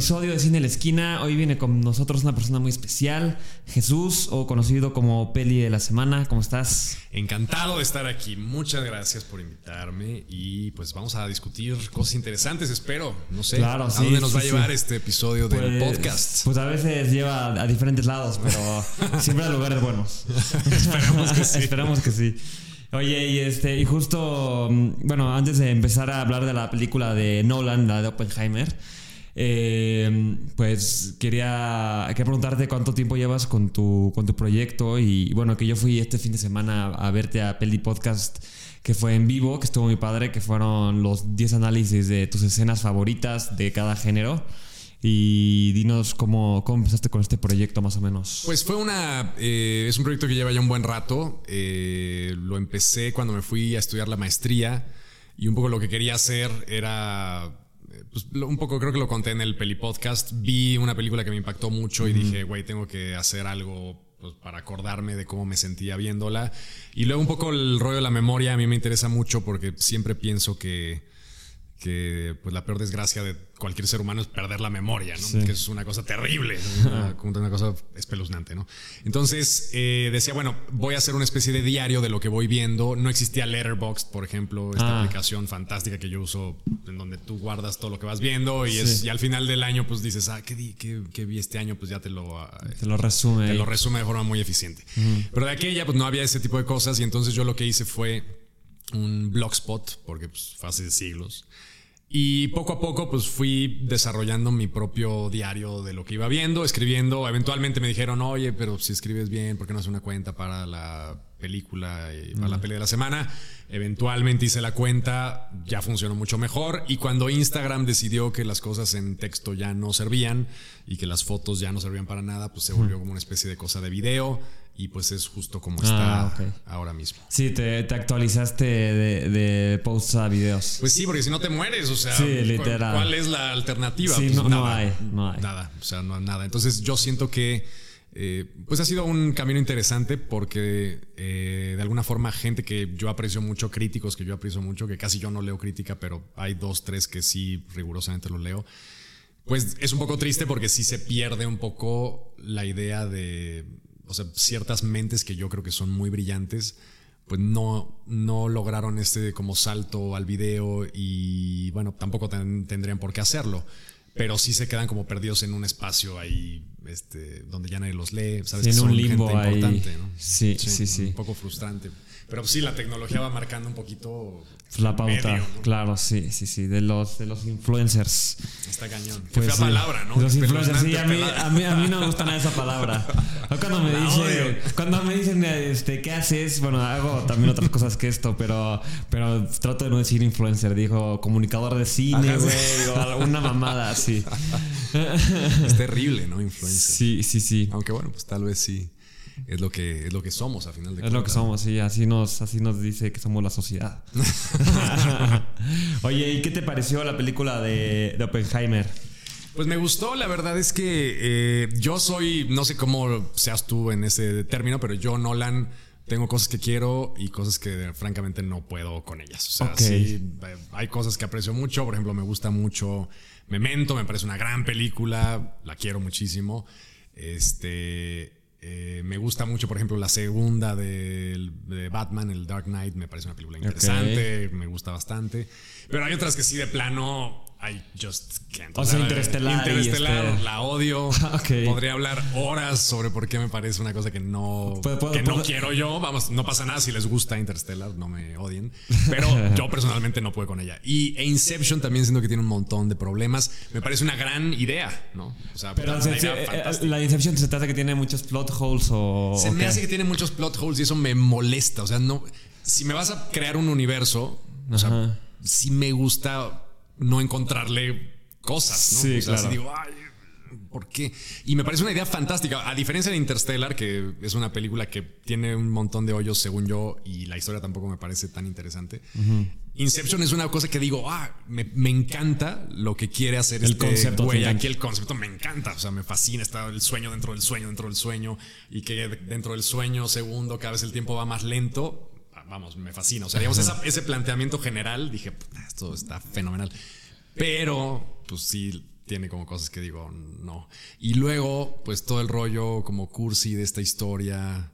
Episodio de Cine en la Esquina. Hoy viene con nosotros una persona muy especial, Jesús, o conocido como Peli de la Semana. ¿Cómo estás? Encantado de estar aquí. Muchas gracias por invitarme y pues vamos a discutir cosas interesantes, espero. No sé Claro, a sí, dónde nos sí, va a llevar sí. este episodio del Pues- podcast. Pues a veces lleva a diferentes lados, pero siempre a lugares buenos. Esperemos que sí. Esperamos que sí. Oye, y este, y justo, mm, bueno, antes de empezar a hablar de la película de Nolan, la de Oppenheimer, eh, pues quería, quería preguntarte cuánto tiempo llevas con tu, con tu proyecto. Y bueno, que yo fui este fin de semana a verte a Peli Podcast que fue en vivo, que estuvo muy padre, que fueron los 10 análisis de tus escenas favoritas de cada género. Y dinos cómo, cómo empezaste con este proyecto más o menos. Pues fue una. eh, es un proyecto que lleva ya un buen rato. Eh, lo empecé cuando me fui a estudiar la maestría. Y un poco lo que quería hacer era. Pues, lo- un poco creo que lo conté en el Peli Podcast. Vi una película que me impactó mucho y dije, güey, tengo que hacer algo pues, para acordarme de cómo me sentía viéndola. Y luego un poco el rollo de la memoria a mí me interesa mucho porque siempre pienso que que pues la peor desgracia de cualquier ser humano es perder la memoria, ¿no? Sí. Que es una cosa terrible, una, como una cosa espeluznante, ¿no? Entonces eh, decía, bueno, voy a hacer una especie de diario de lo que voy viendo. No existía Letterboxd, por ejemplo, esta Ah. aplicación fantástica que yo uso, en donde tú guardas todo lo que vas viendo y, Sí. es, y al final del año pues dices, ah, ¿qué, di- qué- qué vi este año? Pues ya te lo... ah, Te lo resume. te ahí. lo resume de forma muy eficiente. Pero de aquella, pues no había ese tipo de cosas y entonces yo lo que hice fue un blogspot, porque pues, fue hace siglos. Y poco a poco, pues fui desarrollando mi propio diario de lo que iba viendo, escribiendo. Eventualmente me dijeron, oye, pero si escribes bien, ¿por qué no haces una cuenta para la película y para la peli de la semana? Eventualmente hice la cuenta, ya funcionó mucho mejor. Y cuando Instagram decidió que las cosas en texto ya no servían y que las fotos ya no servían para nada, pues se volvió como una especie de cosa de video. Y pues es justo como está Ah, ok. ahora mismo. Sí, te, te actualizaste de, de posts a videos. Pues sí, porque si no te mueres, o sea, Sí, ¿cuál- literal. ¿cuál es la alternativa? Sí, Pues no- no hay, no hay. Nada, o sea, no hay nada. Entonces yo siento que eh, pues ha sido un camino interesante porque eh, de alguna forma gente que yo aprecio mucho, críticos que yo aprecio mucho, que casi yo no leo crítica, pero hay dos, tres que sí rigurosamente lo leo. Pues es un poco triste porque sí se pierde un poco la idea de, o sea, ciertas mentes que yo creo que son muy brillantes, pues no, no lograron este como salto al video y bueno, tampoco ten- tendrían por qué hacerlo, pero sí se quedan como perdidos en un espacio ahí, este, donde ya nadie los lee, sabes Sí, que en un son limbo gente ahí. importante, ¿no? Sí, sí, sí. Un poco frustrante. Pero sí, la tecnología va marcando un poquito Pues la pauta, medio, ¿no? claro, sí, sí, sí, de los, de los influencers. Está cañón. Qué Pues fea sí. palabra, ¿no? Los influencers, sí, a mí, a, mí, a mí no me gusta nada esa palabra. Cuando me dicen, cuando me dicen, este, ¿qué haces? Bueno, hago también otras cosas que esto, pero, pero trato de no decir influencer, digo comunicador de cine, güey, o alguna mamada así. Es terrible, ¿no? Influencer. Sí, sí, sí. Aunque bueno, pues tal vez sí es lo que, es lo que somos a final de Es lo que cuentas. somos, sí, así nos, así nos dice que somos la sociedad. Oye, ¿y qué te pareció la película de, de Oppenheimer? Pues me gustó, la verdad es que eh, yo soy, no sé cómo seas tú en ese término, pero yo, Nolan, tengo cosas que quiero y cosas que francamente no puedo con ellas. O sea, sí, eh, hay cosas que aprecio mucho, por ejemplo, me gusta mucho Memento, me parece una gran película, la quiero muchísimo. Este... eh, me gusta mucho, por ejemplo, la segunda de, Batman, el Dark Knight, me parece una película interesante, me gusta bastante. Pero hay otras que sí de plano, I just can't. O sea, la- Interestelar Interestelar, este- la odio. Podría hablar horas sobre por qué me parece una cosa que no, Puedo- puedo- que no quiero yo. Vamos, no pasa nada si les gusta Interstellar, no me odien. Pero yo personalmente no puedo con ella. Y e Inception también siento que tiene un montón de problemas. Me parece una gran idea, ¿no? O sea, Pero una idea eh, fantástica. la Inception se trata que tiene muchos plot holes o. Se me hace que tiene muchos plot holes y eso me molesta. O sea, no. Si me vas a crear un universo, o sea, sí me gusta no encontrarle cosas, ¿no? Sí, o sea, claro. si digo, ay, ¿por qué? Y me parece una idea fantástica. A diferencia de Interstellar, que es una película que tiene un montón de hoyos, según yo, y la historia tampoco me parece tan interesante. Inception es una cosa que digo, ah, me, me encanta lo que quiere hacer El este concepto güey. Aquí el concepto me encanta, o sea, me fascina. Está el sueño dentro del sueño, dentro del sueño, y que dentro del sueño, segundo, cada vez el tiempo va más lento. Vamos, me fascina. O sea, digamos, ese planteamiento general, dije, "Puta, esto está fenomenal. Pero, pues sí, tiene como cosas que digo, no. Y luego, pues todo el rollo como cursi de esta historia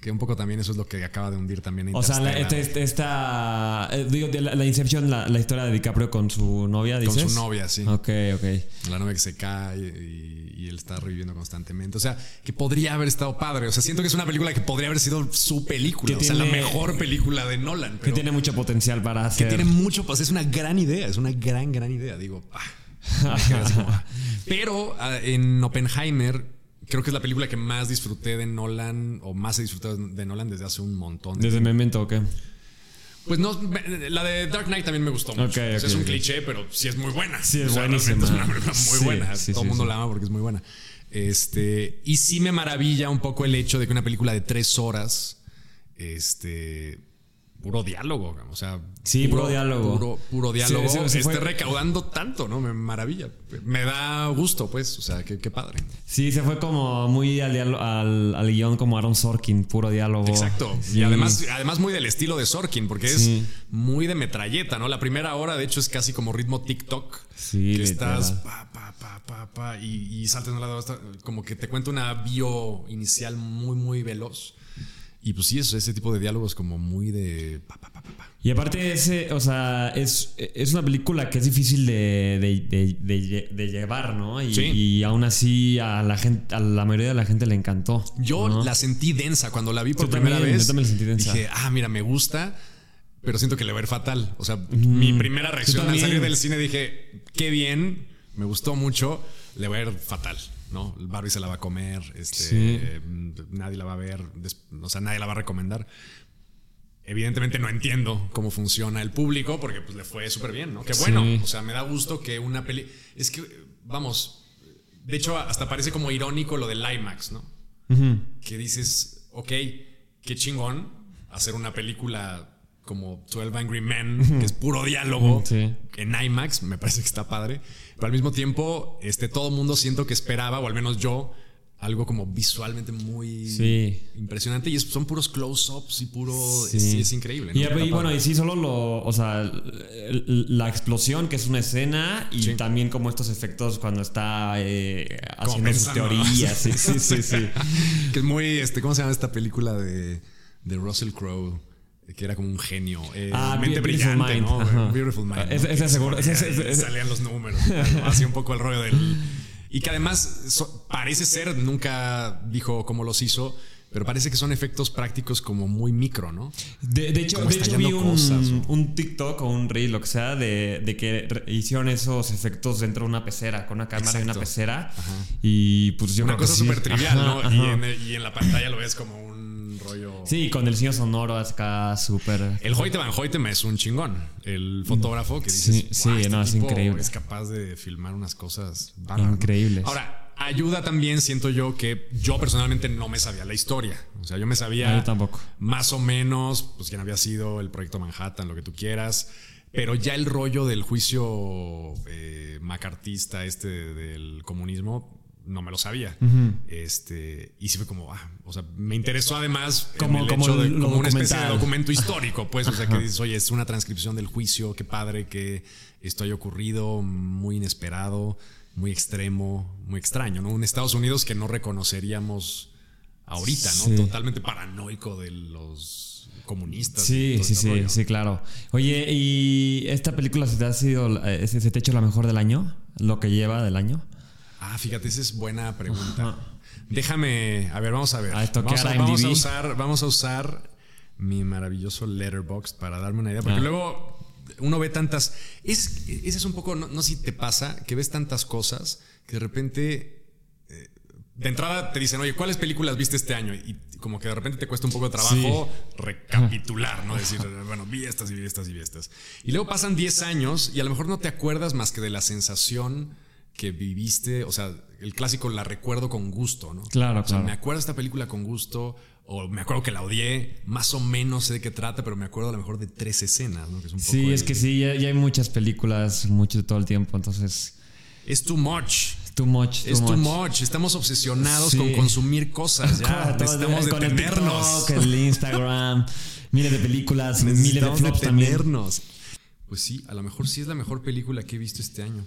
que un poco también eso es lo que acaba de hundir también O sea, la, esta, esta eh, digo, la, la Inception, la, la, historia de DiCaprio con su novia, ¿dices? Con su novia, sí. Ok, ok. La novia que se cae y, y, él está reviviendo constantemente. O sea, que podría haber estado padre. O sea, siento que es una película que podría haber sido su película. o sea, la mejor película de Nolan. que tiene mucho potencial para hacer. Que tiene mucho, pues es una gran idea. Es una gran, gran idea. Digo, ah, pero ah, en Oppenheimer creo que es la película que más disfruté de Nolan o más he disfrutado de Nolan desde hace un montón. ¿Desde Memento o qué? Pues no, la de Dark Knight también me gustó mucho. es un cliché, pero sí es muy buena. Sí, es buenísima. Es una película muy buena. Todo el mundo la ama porque es muy buena. Este, y sí me maravilla un poco el hecho de que una película de tres horas, este, puro diálogo, o sea, sí, puro, diálogo, puro, diálogo, esté recaudando tanto, ¿no? Me maravilla, me da gusto, pues, o sea, qué, padre. Sí, se fue como muy al, al, guion como Aaron Sorkin, puro dialogo. Exacto, y además, además muy del estilo de Sorkin, porque es muy de metralleta, ¿no? La primera hora, de hecho, es casi como ritmo TikTok, sí, que estás pa, pa, pa, pa, pa, y, y saltas de un lado, como que te cuenta una bio inicial muy, muy veloz. Y pues sí, es ese tipo de diálogos como muy de... y aparte ese, o sea, es, es una película que es difícil de, de, llevar, ¿no? Y, y, aún así a la gente, a la mayoría de la gente le encantó. Yo la sentí densa cuando la vi por primera vez. Yo también la sentí densa. Dije, ah, mira, me gusta, pero siento que le va a ir fatal. O sea, mi primera reacción al salir del cine dije, qué bien, me gustó mucho, le va a ir fatal. ¿No? Barbie se la va a comer, este, nadie la va a ver, o sea, nadie la va a recomendar. Evidentemente no entiendo cómo funciona el público porque pues le fue súper bien, ¿no? Qué bueno, o sea, me da gusto que una peli... Es que, vamos, de hecho hasta parece como irónico lo del IMAX, ¿no? Que dices, ok, qué chingón hacer una película como 12 Angry Men, que es puro diálogo en IMAX, me parece que está padre. Pero al mismo tiempo, este, todo el mundo siento que esperaba, o al menos yo, algo como visualmente muy impresionante. Y son puros close-ups y puro. Sí. Es, increíble. Y, bueno, y sí, solo lo. O sea, la explosión, que es una escena, y también como estos efectos cuando está eh, haciendo sus teorías. sí, sí, sí, sí. que es muy. Este, ¿Cómo se llama esta película de, de Russell Crowe? Que era como un genio. Eh, ah, mente brillante, ¿no? Beautiful Mind. Ese, seguro. salían los números. Así un poco el rollo del. Y que además parece ser, nunca dijo cómo los hizo, pero parece que son efectos prácticos como muy micro, ¿no? De, hecho, de hecho vi un, un, TikTok o un reel, lo que sea, de, de, que hicieron esos efectos dentro de una pecera, con una cámara y una pecera. Y pues yo Una cosa súper trivial, ¿no? Y en, y en la pantalla lo ves como un Sí, con el señor sonoro acá súper. El Hoyte Van Hoytem es un chingón. El fotógrafo que dice. Sí, sí este no, es increíble. Es capaz de filmar unas cosas increíbles. Ahora, ayuda también, siento yo, que yo personalmente no me sabía la historia. O sea, yo me sabía. yo tampoco. Más o menos, pues quién había sido el proyecto Manhattan, lo que tú quieras. Pero ya el rollo del juicio eh, macartista, este del comunismo, no me lo sabía. este, y sí fue como, ah, o sea, me interesó además como, el hecho de, como una especie de documento histórico, pues, o sea, que dices, oye, es una transcripción del juicio, qué padre que esto haya ocurrido, muy inesperado, muy extremo, muy extraño, ¿no? Un Estados Unidos que no reconoceríamos ahorita, ¿no? Totalmente paranoico de los comunistas. Sí, sí, sí, sí, claro. Oye, ¿y esta película se te ha sido, eh, se te ha hecho la mejor del año? ¿Lo que lleva del año? Ah, fíjate, esa es buena pregunta. Déjame, a ver, vamos a ver. vamos, a, usar, vamos a usar mi maravilloso letterbox para darme una idea, porque ah. luego uno ve tantas. Es, ese es un poco, no, sé si te pasa, que ves tantas cosas que de repente. Eh, de entrada te dicen, oye, ¿cuáles películas viste este año? Y como que de repente te cuesta un poco de trabajo recapitular, ¿no? Decir, bueno, vi estas y vi estas y vi estas. Y luego pasan 10 años y a lo mejor no te acuerdas más que de la sensación que viviste, o sea, el clásico la recuerdo con gusto, ¿no? Claro, o sea, Me acuerdo de esta película con gusto, o me acuerdo que la odié, más o menos sé de qué trata, pero me acuerdo a lo mejor de tres escenas, ¿no? sí, es que sí, ya, hay muchas películas, mucho todo el tiempo, entonces... Es too much. Too much. es too much. Estamos obsesionados con consumir cosas. Ya necesitamos con detenernos. El, el Instagram, miles de películas, miles de flops también. Pues sí, a lo mejor sí es la mejor película que he visto este año.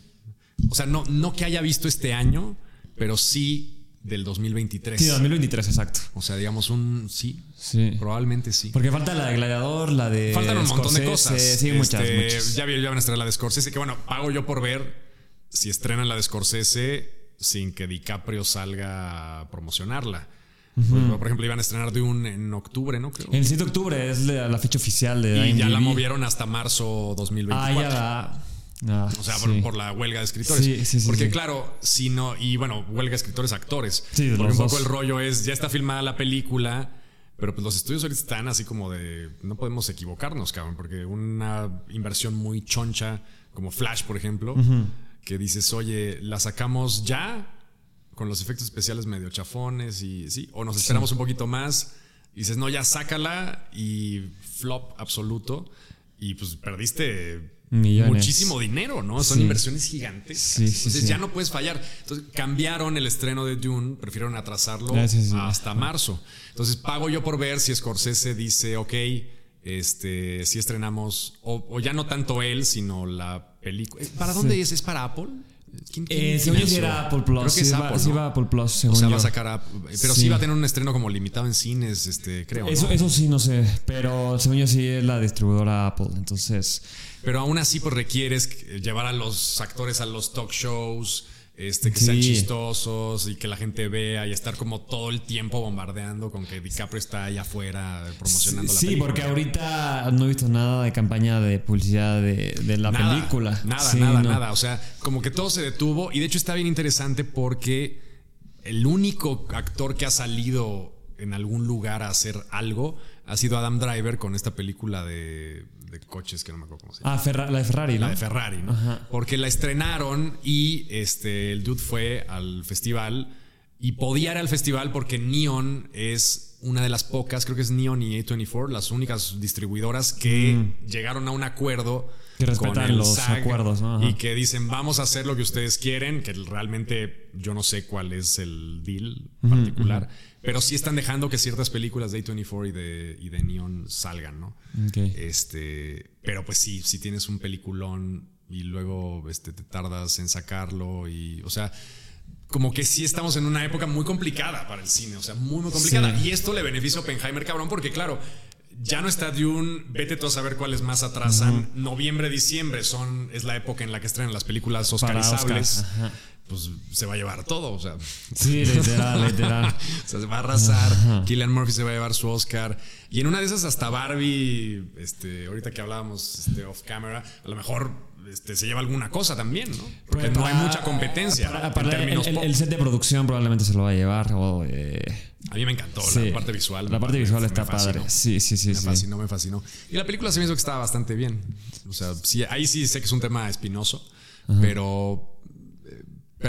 O sea, no, no que haya visto este año, pero sí del 2023. Sí, 2023, exacto. O sea, digamos un sí. Sí. Probablemente sí. Porque falta la de Gladiador, la de. Faltan un montón de cosas. Sí, muchas, Este, muchas. Ya, van a estrenar la de Scorsese, que bueno, pago yo por ver si estrenan la de Scorsese sin que DiCaprio salga a promocionarla. Por- Por ejemplo, iban a estrenar de un en octubre, ¿no? Creo. El 7 de octubre es la, la fecha oficial de y ya la movieron hasta marzo Ah, 2024. ya va. Ah, O sea, sí. por, por la huelga de escritores. Sí, sí, sí, Porque claro, si no, y bueno, huelga de escritores, actores. Sí, de Porque un poco dos. el rollo es, ya está filmada la película, pero pues los estudios ahorita están así como de, no podemos equivocarnos, cabrón, porque una inversión muy choncha, como Flash, por ejemplo, que dices, oye, la sacamos ya con los efectos especiales medio chafones y sí, o nos esperamos un poquito más y dices, no, ya sácala y flop absoluto y pues perdiste Millones. muchísimo dinero, ¿no? Son Sí. inversiones gigantes. Sí, sí, Entonces ya no puedes fallar. Entonces cambiaron el estreno de Dune, prefirieron atrasarlo Ah, hasta marzo. Entonces pago yo por ver si Scorsese dice, ok, este, si estrenamos, o, o ya no tanto él, sino la película. ¿Para dónde es? ¿Es para Apple? ¿Quién, quién Eh, según yo sí era Apple Plus. Creo que sí es Apple, sí ¿no? va a Apple Plus, O según sea, yo. va a sacar a- Pero sí. Sí. va a tener un estreno como limitado en cines, este, creo. Eso, ¿no? eso sí, no sé. Pero según yo sí es la distribuidora Apple. Entonces. Pero aún así, pues requieres llevar a los actores a los talk shows, este, que Sí. sean chistosos y que la gente vea y estar como todo el tiempo bombardeando con que DiCaprio está allá afuera promocionando la sí, película. porque ahorita no he visto nada de campaña de publicidad de, de la Nada, película. Nada, Sí, nada, no. nada. O sea, como que todo se detuvo y de hecho está bien interesante porque el único actor que ha salido en algún lugar a hacer algo ha sido Adam Driver con esta película de, de coches que no me acuerdo cómo se llama. Ah, Ferra- la de Ferrari, ¿no? La de Ferrari, ¿no? Ajá. Porque la estrenaron y este, el dude fue al festival y podía ir al festival porque Neon es una de las pocas, creo que es Neon y A24, las únicas distribuidoras que llegaron a un acuerdo Mm. Que respetan los SAG acuerdos, ¿no? Ajá. Y que dicen, vamos a hacer lo que ustedes quieren, que realmente yo no sé cuál es el deal particular, pero sí están dejando que ciertas películas de A24 y de, y de Neon salgan, ¿no? Este, pero pues sí, si tienes un peliculón y luego este, te tardas en sacarlo y, o sea, como que sí estamos en una época muy complicada para el cine, o sea, muy, muy complicada. Sí. Y esto le beneficia a Oppenheimer, cabrón, porque claro, ya no está Dune, vete tú a saber cuáles más atrasan. Noviembre, diciembre son, es la época en la que estrenan las películas oscarizables. Oscar. Pues se va a llevar todo, o sea. Sí, literal, literal. O sea, se va a arrasar. Killian Murphy se va a llevar su Oscar. Y en una de esas hasta Barbie, este, ahorita que hablábamos este, off camera, a lo mejor este, se lleva alguna cosa también, ¿no? Porque Pues no hay mucha competencia para- en para el- términos el, pop. el set de producción probablemente se lo va a llevar. Eh, A mí me encantó sí. la parte visual. La parte visual me está padre. Sí, sí, sí. Me sí. fascinó, me fascinó. Y la película se me hizo que estaba bastante bien. O sea, sí, ahí sí sé que es un tema espinoso, pero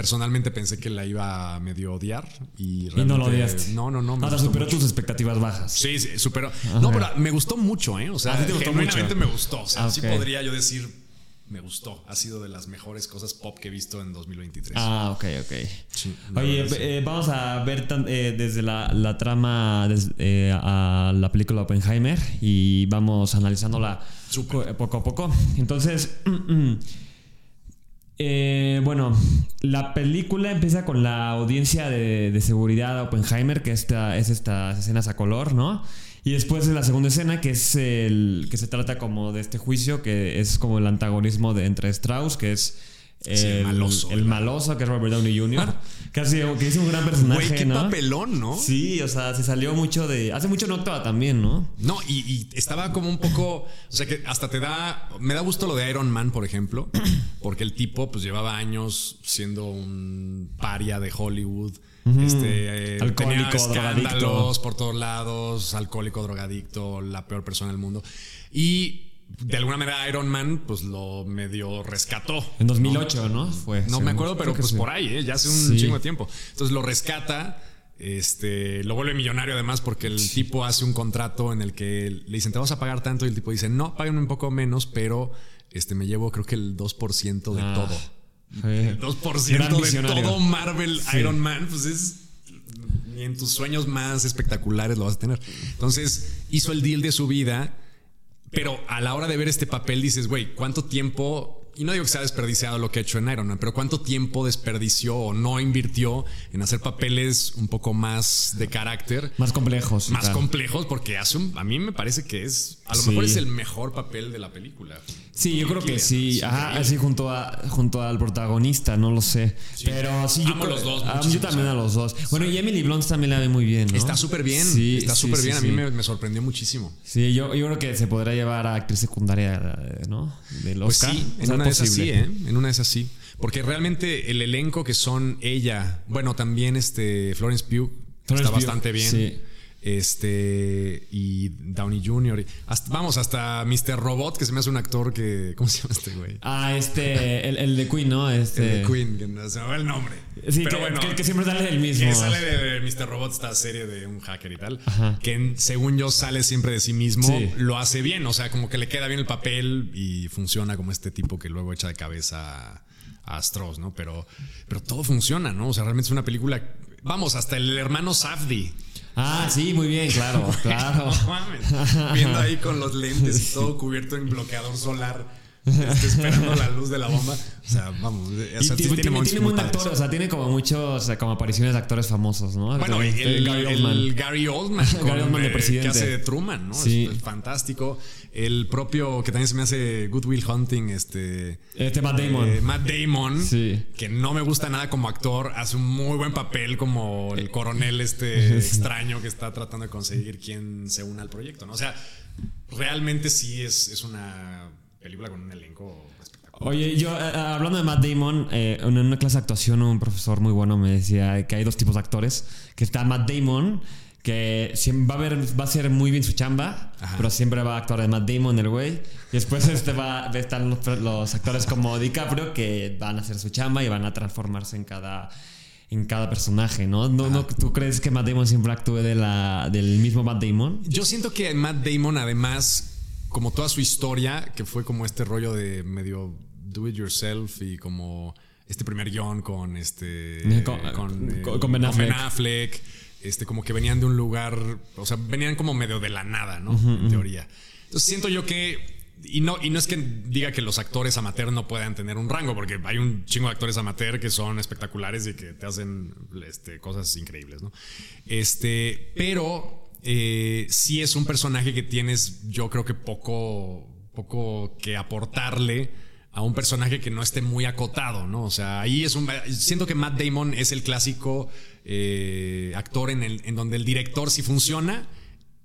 personalmente pensé que la iba a medio odiar y, Y no lo odiaste. No, no, no. me Hasta gustó superó mucho. tus expectativas bajas. Sí, sí, superó. No, pero me gustó mucho, ¿eh? O sea, Ah, ¿sí te gustó genuinamente mucho? me gustó. O sea, Ah, sí podría yo decir, me gustó. Ha sido de las mejores cosas pop que he visto en 2023. Ah, ok, ok. Sí, Oye, verdad, sí. eh, vamos a ver tan- eh, desde la, la trama des- eh, a la película Oppenheimer y vamos analizándola Súper. co- poco a poco. Entonces, eh, bueno, la película empieza con la audiencia de, seguridad de Oppenheimer, que esta, es estas escenas a color, ¿no? Y después de la segunda escena, que es el que se trata como de este juicio, que es como el antagonismo de entre Strauss, que es Sí, el maloso, el maloso, que es Robert Downey Jr. sido- que hizo un gran personaje, Güey, qué ¿no? papelón, ¿no? Sí, o sea, se salió mucho de. Hace mucho no actuaba también, ¿no? No, y, y estaba como un poco. O sea, que hasta te da. Me da gusto lo de Iron Man, por ejemplo, porque el tipo, pues llevaba años siendo un paria de Hollywood. Este, eh, Alcohólico, drogadicto. por todos lados, alcohólico, drogadicto, la peor persona del mundo. Y de alguna manera Iron Man, pues lo medio rescató. En 2008, ¿no? Fue. No me acuerdo, pero pues sí. por ahí, ¿eh? ya hace un Sí. chingo de tiempo. Entonces lo rescata, este, lo vuelve millonario además porque el tipo hace un contrato en el que le dicen, te vas a pagar tanto y el tipo dice, no, págame un poco menos, pero este, me llevo creo que el 2% de Ah, todo. fue- El 2% Gran de todo Marvel Sí. Iron Man, pues es... Ni en tus sueños más espectaculares lo vas a tener. Entonces hizo el deal de su vida, pero a la hora de ver este papel dices, güey, ¿cuánto tiempo y no digo que sea desperdiciado lo que ha hecho en Iron Man, pero cuánto tiempo desperdició o no invirtió en hacer papeles un poco más de carácter. Más complejos. Más complejos, porque hace un, a mí me parece que es, a lo mejor es el mejor papel de la película. Sí, yo creo que sí. Ajá, así junto, a, junto al protagonista, no lo sé. pero sí, yo, los dos. yo también a los dos. Bueno, y Emily Blunt también la ve muy bien. ¿no? Está súper bien. Sí, está súper bien. a mí me, sorprendió muchísimo. Sí, yo, yo creo que se podrá llevar a actriz secundaria, ¿no? Del pues Oscar. sí, en una de esas sí, ¿eh? En una de esas sí. Porque realmente el elenco que son ella, bueno, también este Florence Pugh está bastante bien. Sí. Este, y Downey Jr. vamos, hasta Mr. Robot, que se me hace un actor que. ¿Cómo se llama este güey? Ah, este, el, de Queen, ¿no? Este... El de Queen, que no se me va el nombre. Sí, Pero que, bueno, que, siempre sale del mismo. Que sale de, Mr. Robot, esta serie de un hacker y tal. Que según yo sale siempre de sí mismo. Lo hace bien, o sea, como que le queda bien el papel y funciona como este tipo que luego echa de cabeza a Astros, ¿no? Pero, pero todo funciona, ¿no? O sea, realmente es una película. Vamos, hasta el hermano Safdie Ah, sí, muy bien, claro, claro. Viendo ahí con los lentes y todo cubierto en bloqueador solar. Este, esperando la luz de la bomba. O sea, vamos. O sea, tiene, tiene, tiene buen actor, o sea, tiene como muchos, como apariciones de actores famosos, ¿no? Bueno, el, Gary Oldman. El Gary Oldman, Gary Oldman de presidente. que hace de Truman, ¿no? Sí. Es, fantástico. El propio, que también se me hace Good Will Hunting, este. Este Matt Damon. Eh, Matt Damon, sí. que no me gusta nada como actor, hace un muy buen papel como el coronel este extraño que está tratando de conseguir quien se una al proyecto, ¿no? O sea, realmente sí es, es una película con un elenco espectacular. Oye, yo eh, eh, hablando de Matt Damon, eh, en una clase de actuación un profesor muy bueno me decía que hay dos tipos de actores, que está Matt Damon que va a, ver, va a ser muy bien su chamba, pero siempre va a actuar de Matt Damon el güey. Y después este va, están los, los, actores como DiCaprio que van a hacer su chamba y van a transformarse en cada, en cada personaje, ¿no? ¿No, no tú crees que Matt Damon siempre actúe de la, del mismo Matt Damon? Yo siento que Matt Damon además como toda su historia, que fue como este rollo de medio do it yourself y como este primer guion con este con, con, ben, Affleck. este como que venían de un lugar, o sea, venían como medio de la nada, ¿no? en teoría. Entonces siento yo que y no, y no es que diga que los actores amateur no puedan tener un rango, porque hay un chingo de actores amateur que son espectaculares y que te hacen este, cosas increíbles, ¿no? Este, pero eh, sí es un personaje que tienes, yo creo que poco, poco que aportarle a un personaje que no esté muy acotado, ¿no? O sea, ahí es un... Siento que Matt Damon es el clásico eh, actor en, el, en donde el director sí funciona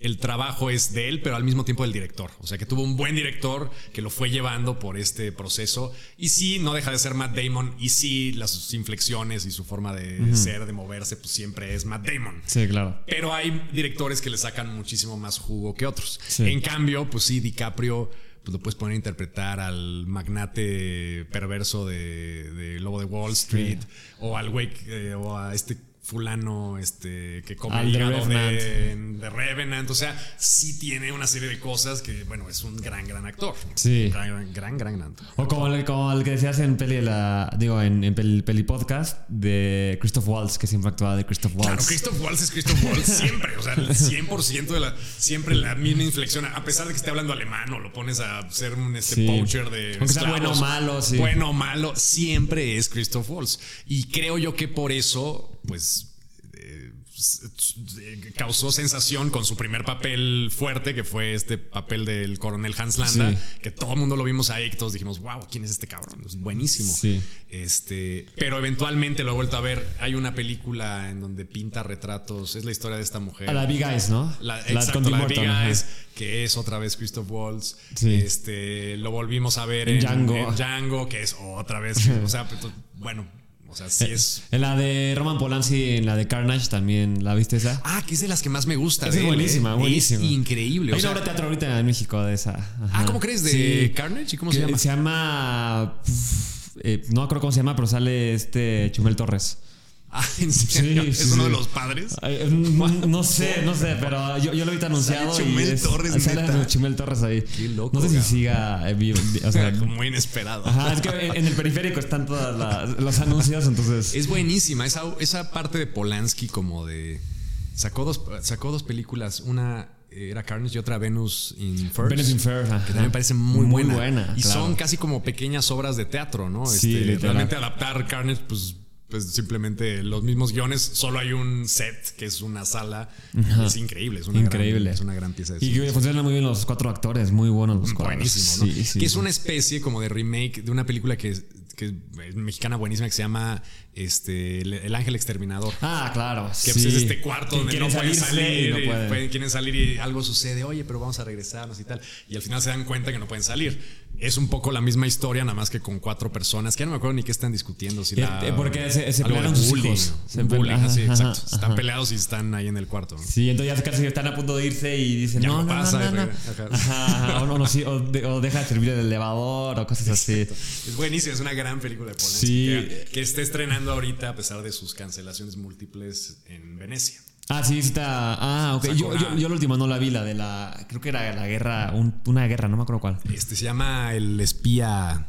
el trabajo es de él, pero al mismo tiempo del director. O sea, que tuvo un buen director que lo fue llevando por este proceso. Y sí, no deja de ser Matt Damon. Y sí, las inflexiones y su forma de ser, de moverse, pues siempre es Matt Damon. Sí, claro. Pero hay directores que le sacan muchísimo más jugo que otros. En cambio, pues sí, DiCaprio pues lo puedes poner a interpretar al magnate perverso de, Lobo de Wall Street o al güey eh, o a este fulano este que come el hígado de, Revenant. O sea, sí tiene una serie de cosas que, bueno, es un gran, gran actor. Sí. Gran, gran, gran, actor. O como el, como el, que decías en peli, la, digo, en, en peli, podcast de Christoph Waltz, que siempre actuaba de Christoph Waltz. Claro, Christoph Waltz es Christoph Waltz siempre. O sea, el 100% de la, siempre la misma inflexión. A pesar de que esté hablando alemán o lo pones a ser un este poacher de. Aunque sea bueno o malo, sí. Bueno o malo, siempre es Christoph Waltz. Y creo yo que por eso pues eh, causó sensación con su primer papel fuerte, que fue este papel del coronel Hans Landa, que todo el mundo lo vimos ahí, que todos dijimos, wow, ¿quién es este cabrón? Es buenísimo. Este, pero eventualmente lo he vuelto a ver. Hay una película en donde pinta retratos, es la historia de esta mujer. A la Big Eyes, ¿no? La, exacto, la Big Eyes, que es otra vez Christoph Waltz. Este, lo volvimos a ver en, Django. Django, que es otra vez, o sea, pues, bueno o sea, sí eh, es. En la de Roman Polanski, en la de Carnage también, ¿la viste esa? Ah, que es de las que más me gusta. Es buenísima, ¿eh? buenísima. Es increíble. Hay una obra teatro ahorita en México de esa. Ah, ¿cómo crees? ¿De Carnage? ¿Y cómo se llama? Se llama. Eh, no creo cómo se llama, pero sale este Chumel Torres. Ah, ¿en serio? ¿Es uno de los padres? no, sé, no sé, pero yo, yo lo vi anunciado. Chumel y Torres, sale Chumel Torres ahí. Qué loco. No sé si siga eh, vivo. O sea, muy inesperado. Ajá, es que en, el periférico están todos los anuncios, entonces. Es buenísima. Esa, esa parte de Polanski, como de. Sacó dos, sacó dos películas. Una era Carnage y otra Venus in Furs. Venus in ajá. que también me parece muy, Muy buena. buena, Y claro. son casi como pequeñas obras de teatro, ¿no? Sí, Este, literal. realmente adaptar Carnage, pues, pues simplemente los mismos guiones, solo hay un set que es una sala. Es increíble, es una, Increíble. Gran, es una gran pieza de Y funcionan muy bien los cuatro actores, muy buenos los cuatro. Buenísimo, ¿no? Sí, sí, que es una especie como de remake de una película que, que es mexicana buenísima que se llama este, El El Ángel Exterminador. Ah, claro. Que sí. pues, es este cuarto donde no pueden salir, no pueden. pueden- quieren salir y algo sucede, oye, pero vamos a regresarnos y tal. Y al final se dan cuenta que no pueden salir. Es un poco la misma historia, nada más que con cuatro personas, que ya no me acuerdo ni qué están discutiendo. Si Eh, la- eh, porque se- se pelearon sus bullying, hijos. Se bullying, pele- así, ajá, exacto. ajá, Están ajá. peleados y están ahí en el cuarto. ¿no? Sí, entonces ya casi están a punto de irse y dicen, Ya no, no pasa, no, no, no. ajá. Ajá, ajá, o, no, sí, o, de- o deja de servir el elevador o cosas así. Es buenísima, es una gran película de Polanski Sí. que, que está estrenando ahorita a pesar de sus cancelaciones múltiples en Venecia. Ah, sí, está. Ah, ok. Yo, yo, yo la última no la vi, la de la. Creo que era la guerra, un- una guerra, no me acuerdo cuál. Este se llama El Espía.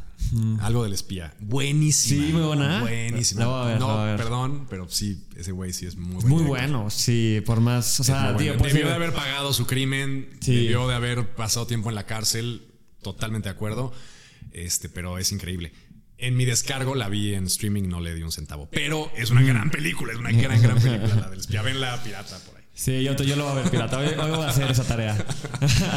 Algo del espía. Buenísima. Sí, muy buena. Buenísima. La voy a ver, no, la voy a ver. perdón, pero sí, ese güey sí es muy bueno. Muy bueno, sí, por más. O sea, bueno. pues, debió de haber pagado su crimen, Sí. debió de haber pasado tiempo en la cárcel, totalmente de acuerdo. Este, pero es increíble. En mi descargo la vi en streaming, no le di un centavo. Pero es una gran película, es una gran, gran película la del espía. Ven la pirata por ahí. Sí, yo, yo lo voy a ver pirata. Hoy, hoy voy a hacer esa tarea.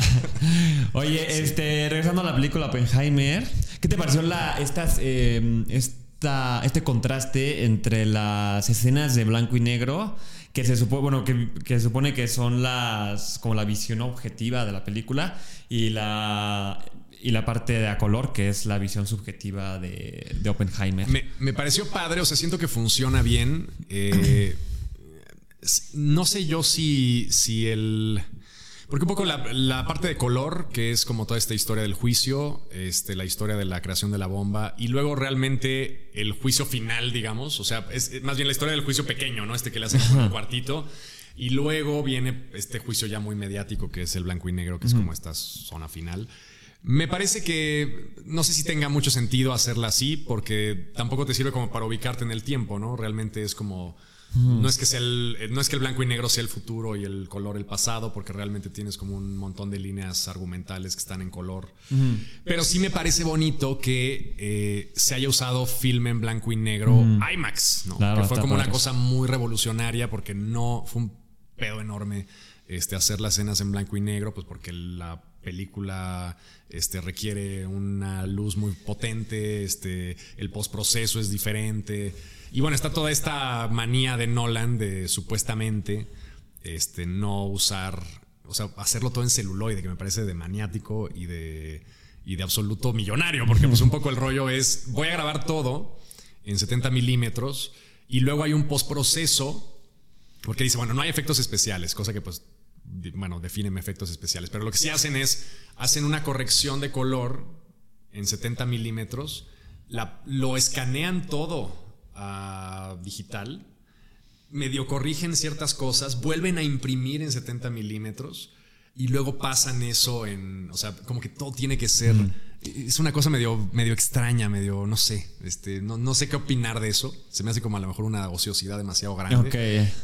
Oye, este, regresando a la película Oppenheimer, ¿qué te pareció la, estas, eh, esta, este contraste entre las escenas de blanco y negro? Que se supone, bueno, que, que se supone que son las como la visión objetiva de la película y la y la parte de a color, que es la visión subjetiva de, de Oppenheimer. Me, me pareció padre, o sea, siento que funciona bien. Eh, no sé yo si, si el... Porque un poco la, la parte de color, que es como toda esta historia del juicio, este, la historia de la creación de la bomba, y luego realmente el juicio final, digamos, o sea, es más bien la historia del juicio pequeño, ¿no? Este que le hacen en el cuartito. Y luego viene este juicio ya muy mediático, que es el blanco y negro, que es como esta zona final. Me parece que no sé si tenga mucho sentido hacerla así, porque tampoco te sirve como para ubicarte en el tiempo, ¿no? Realmente es como. No es, que sea el, no es que el blanco y negro sea el futuro y el color el pasado, porque realmente tienes como un montón de líneas argumentales que están en color. Pero sí me parece bonito que eh, se haya usado film en blanco y negro IMAX, ¿no? Claro, que fue como una cosa muy revolucionaria porque no fue un pedo enorme este, hacer las escenas en blanco y negro, pues porque la película este, requiere una luz muy potente, este, el postproceso es diferente. Y bueno, está toda esta manía de Nolan de supuestamente este, no usar, o sea, hacerlo todo en celuloide, que me parece de maniático y de, y de absoluto millonario, porque pues un poco el rollo es, voy a grabar todo en 70 milímetros y luego hay un postproceso porque dice, bueno, no hay efectos especiales, cosa que pues, bueno, definen efectos especiales. Pero lo que sí hacen es, hacen una corrección de color en 70 milímetros, la- lo escanean todo a digital, medio corrigen ciertas cosas, vuelven a imprimir en 70 milímetros y luego pasan eso en, o sea, como que todo tiene que ser, es una cosa medio, medio extraña, medio, no sé, este, no, no sé qué opinar de eso, se me hace como a lo mejor una ociosidad demasiado grande.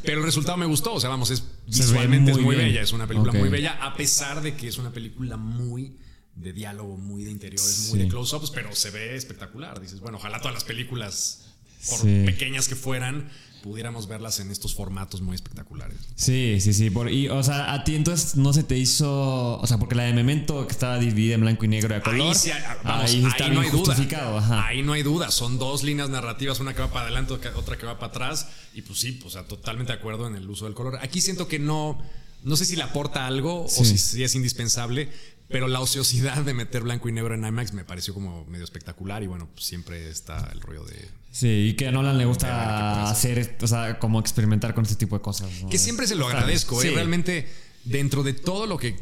Pero el resultado me gustó, o sea, vamos, es Se visualmente es muy muy bien. bella, es una película muy bella, a pesar de que es una película muy de diálogo, muy de interiores, muy Sí. de close-ups, pero se ve espectacular. Dices, bueno, ojalá todas las películas, por Sí. pequeñas que fueran, pudiéramos verlas en estos formatos muy espectaculares. Sí, sí, sí. Por, y, o sea, a ti entonces no se te hizo. O sea, porque la de Memento que estaba dividida en blanco y negro y a color. Ahí, sí, ah, vamos, ahí ahí está no bien hay duda. justificado. Ajá. Ahí no hay duda. Son dos líneas narrativas, una que va para adelante, otra que va para atrás. Y pues sí, o sea, totalmente de acuerdo en el uso del color. Aquí siento que no, no sé si le aporta algo Sí. o si, si es indispensable, pero la ociosidad de meter blanco y negro en IMAX me pareció como medio espectacular. Y bueno, pues siempre está el rollo de. Sí, y que a Nolan le gusta hacer, o sea, como experimentar con este tipo de cosas. ¿no? Que siempre se lo agradezco. ¿eh? Sí. Realmente, dentro de todo lo que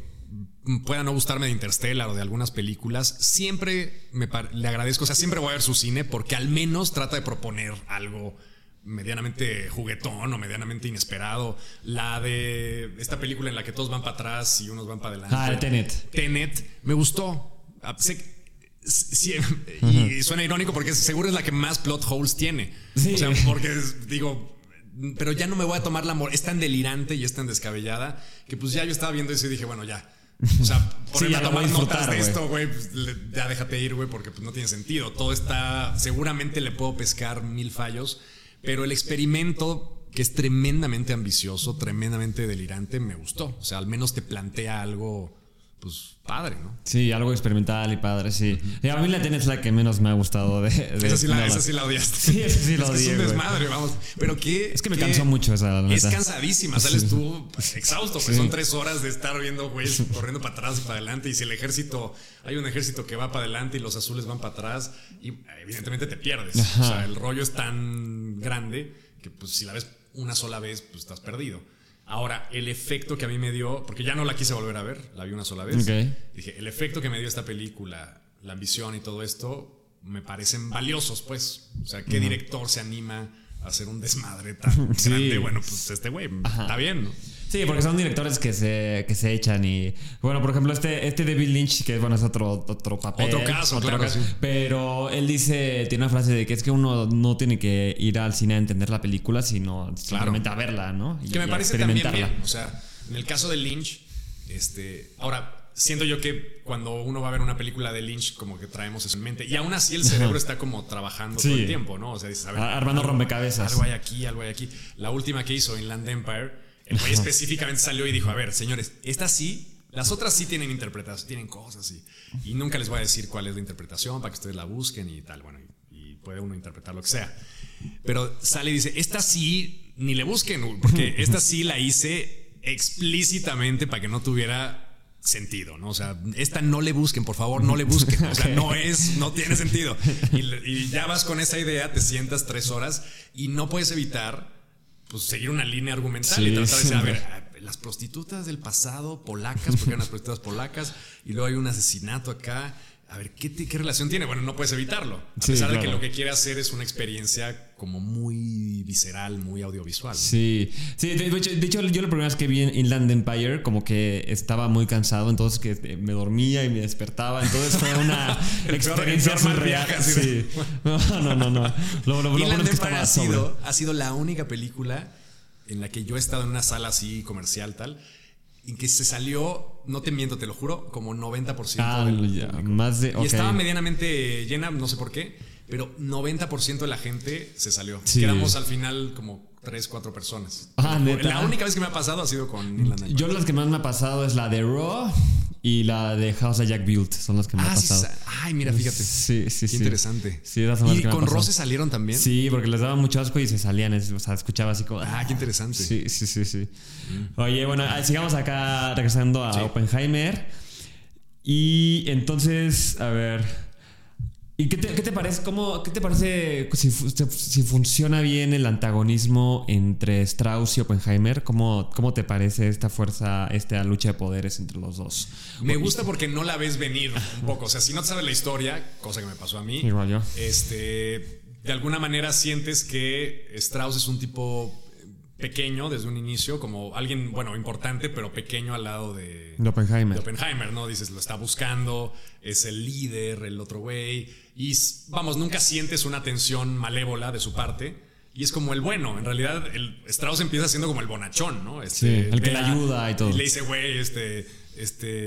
pueda no gustarme de Interstellar o de algunas películas, siempre me le agradezco. O sea, siempre voy a ver su cine porque al menos trata de proponer algo medianamente juguetón o medianamente inesperado. La de esta película en la que todos van para atrás y unos van para adelante. Ah, el Tenet. Tenet, me gustó. Ah, sí, y suena irónico porque seguro es la que más plot holes tiene. Sí. O sea, porque digo, pero ya no me voy a tomar la amor. Es tan delirante y es tan descabellada que pues ya yo estaba viendo eso y dije, bueno, ya. O sea, ponerme ya a tomar a notas de esto, güey, pues, ya déjate ir, güey, porque pues no tiene sentido. Todo está, seguramente le puedo pescar mil fallos, pero el experimento, que es tremendamente ambicioso, tremendamente delirante, me gustó. O sea, al menos te plantea algo, pues, padre, ¿no? Sí, algo experimental y padre, sí. Y a mí la TN es la que menos me ha gustado de. de Esa sí, la, esa sí la odiaste. Sí, esa sí la es que odié, Es un desmadre, vamos. Pero qué. Es que me qué- cansó mucho esa, la Es cansadísima. Sales tú pues, exhausto, pues Sí. son tres horas de estar viendo güeyes corriendo para atrás y para adelante. Y si el ejército, hay un ejército que va para adelante y los azules van para atrás, y evidentemente te pierdes. O sea, el rollo es tan grande que, pues, si la ves una sola vez, pues estás perdido. Ahora, el efecto que a mí me dio, porque ya no la quise volver a ver, la vi una sola vez. Dije, el efecto que me dio esta película, la ambición y todo esto, me parecen valiosos, pues. O sea, ¿qué director se anima a hacer un desmadre tan Sí. grande? Bueno, pues este güey está bien, ¿no? Sí, porque son directores que se, que se echan y... Bueno, por ejemplo, este, este David Lynch, que bueno, es otro, otro papel. Otro caso, claro, sí. Pero él dice, tiene una frase de que es que uno no tiene que ir al cine a entender la película, sino simplemente a verla, ¿no? Y- Que me parece también bien. O sea, en el caso de Lynch, este, ahora, siento yo que cuando uno va a ver una película de Lynch, como que traemos eso en mente. Y aún así el cerebro está como trabajando todo Sí. el tiempo, ¿no? O sea, dices, a ver, armando algo- rompecabezas. Algo hay aquí, algo hay aquí. La última que hizo, Inland Empire, el güey específicamente salió y dijo, a ver, señores, esta sí... Las otras sí tienen interpretación, tienen cosas y, y nunca les voy a decir cuál es la interpretación para que ustedes la busquen y tal. Bueno, y, y puede uno interpretar lo que sea. Pero sale y dice, esta sí, ni le busquen, porque esta sí la hice explícitamente para que no tuviera sentido, ¿no? O sea, esta no le busquen, por favor, no le busquen. O sea, no es, no tiene sentido. Y ya vas con esa idea, te sientas tres horas y no puedes evitar pues seguir una línea argumental Sí, y tratar de decir, a ver, las prostitutas del pasado polacas, porque eran las prostitutas polacas, y luego hay un asesinato acá. A ver, ¿qué, relación tiene? Bueno, no puedes evitarlo. A Sí, pesar de que lo que quiere hacer es una experiencia como muy visceral, muy audiovisual. Sí, sí de, de hecho, de hecho, yo la primera vez que vi en Inland Empire como que estaba muy cansado, entonces que eh, me dormía y me despertaba, entonces fue una experiencia surreal. Sí. No, no, no, no. Lo, lo, lo bueno Inland es que Empire estaba ha sido, ha sido la única película en la que yo he estado en una sala así comercial tal, en que se salió, no te miento, te lo juro, como 90% Ah, del ya, más de... Y estaba medianamente llena, no sé por qué, pero 90% de la gente se salió. Sí. Quedamos al final como 3, 4 personas. Ah, ¿neta? La única vez que me ha pasado ha sido con Inland Empire. Yo las que más me ha pasado es la de Raw y la de House of Jack Built, son las que me ah, ha sí, pasado. sa- ay, mira, fíjate. Sí, sí, Qué sí. interesante. Sí, esas son las ¿Y que me ha con. Rose salieron también? Sí, porque les daba mucho asco y se salían, o sea, escuchaba así como... Ah, qué interesante. Sí, sí, sí, sí. Oye, bueno, ah, sigamos acá regresando a Sí. Oppenheimer. Y entonces, a ver. ¿Y qué te, qué te parece? ¿Cómo, ¿Qué te parece si, fu- si funciona bien el antagonismo entre Strauss y Oppenheimer? ¿Cómo, ¿Cómo te parece esta fuerza, esta lucha de poderes entre los dos? Me gusta porque no la ves venir un poco. O sea, si no te sabes la historia, cosa que me pasó a mí, Igual yo. este, de alguna manera sientes que Strauss es un tipo pequeño desde un inicio, como alguien, bueno, importante, pero pequeño al lado de, De Oppenheimer. de Oppenheimer, ¿no? Dices, lo está buscando, es el líder, el otro güey. Y vamos, nunca sientes una tensión malévola de su parte. Y es como el bueno. En realidad, el Strauss empieza siendo como el bonachón, ¿no? Este, Sí, el que le ayuda y todo. le dice, güey, este, este,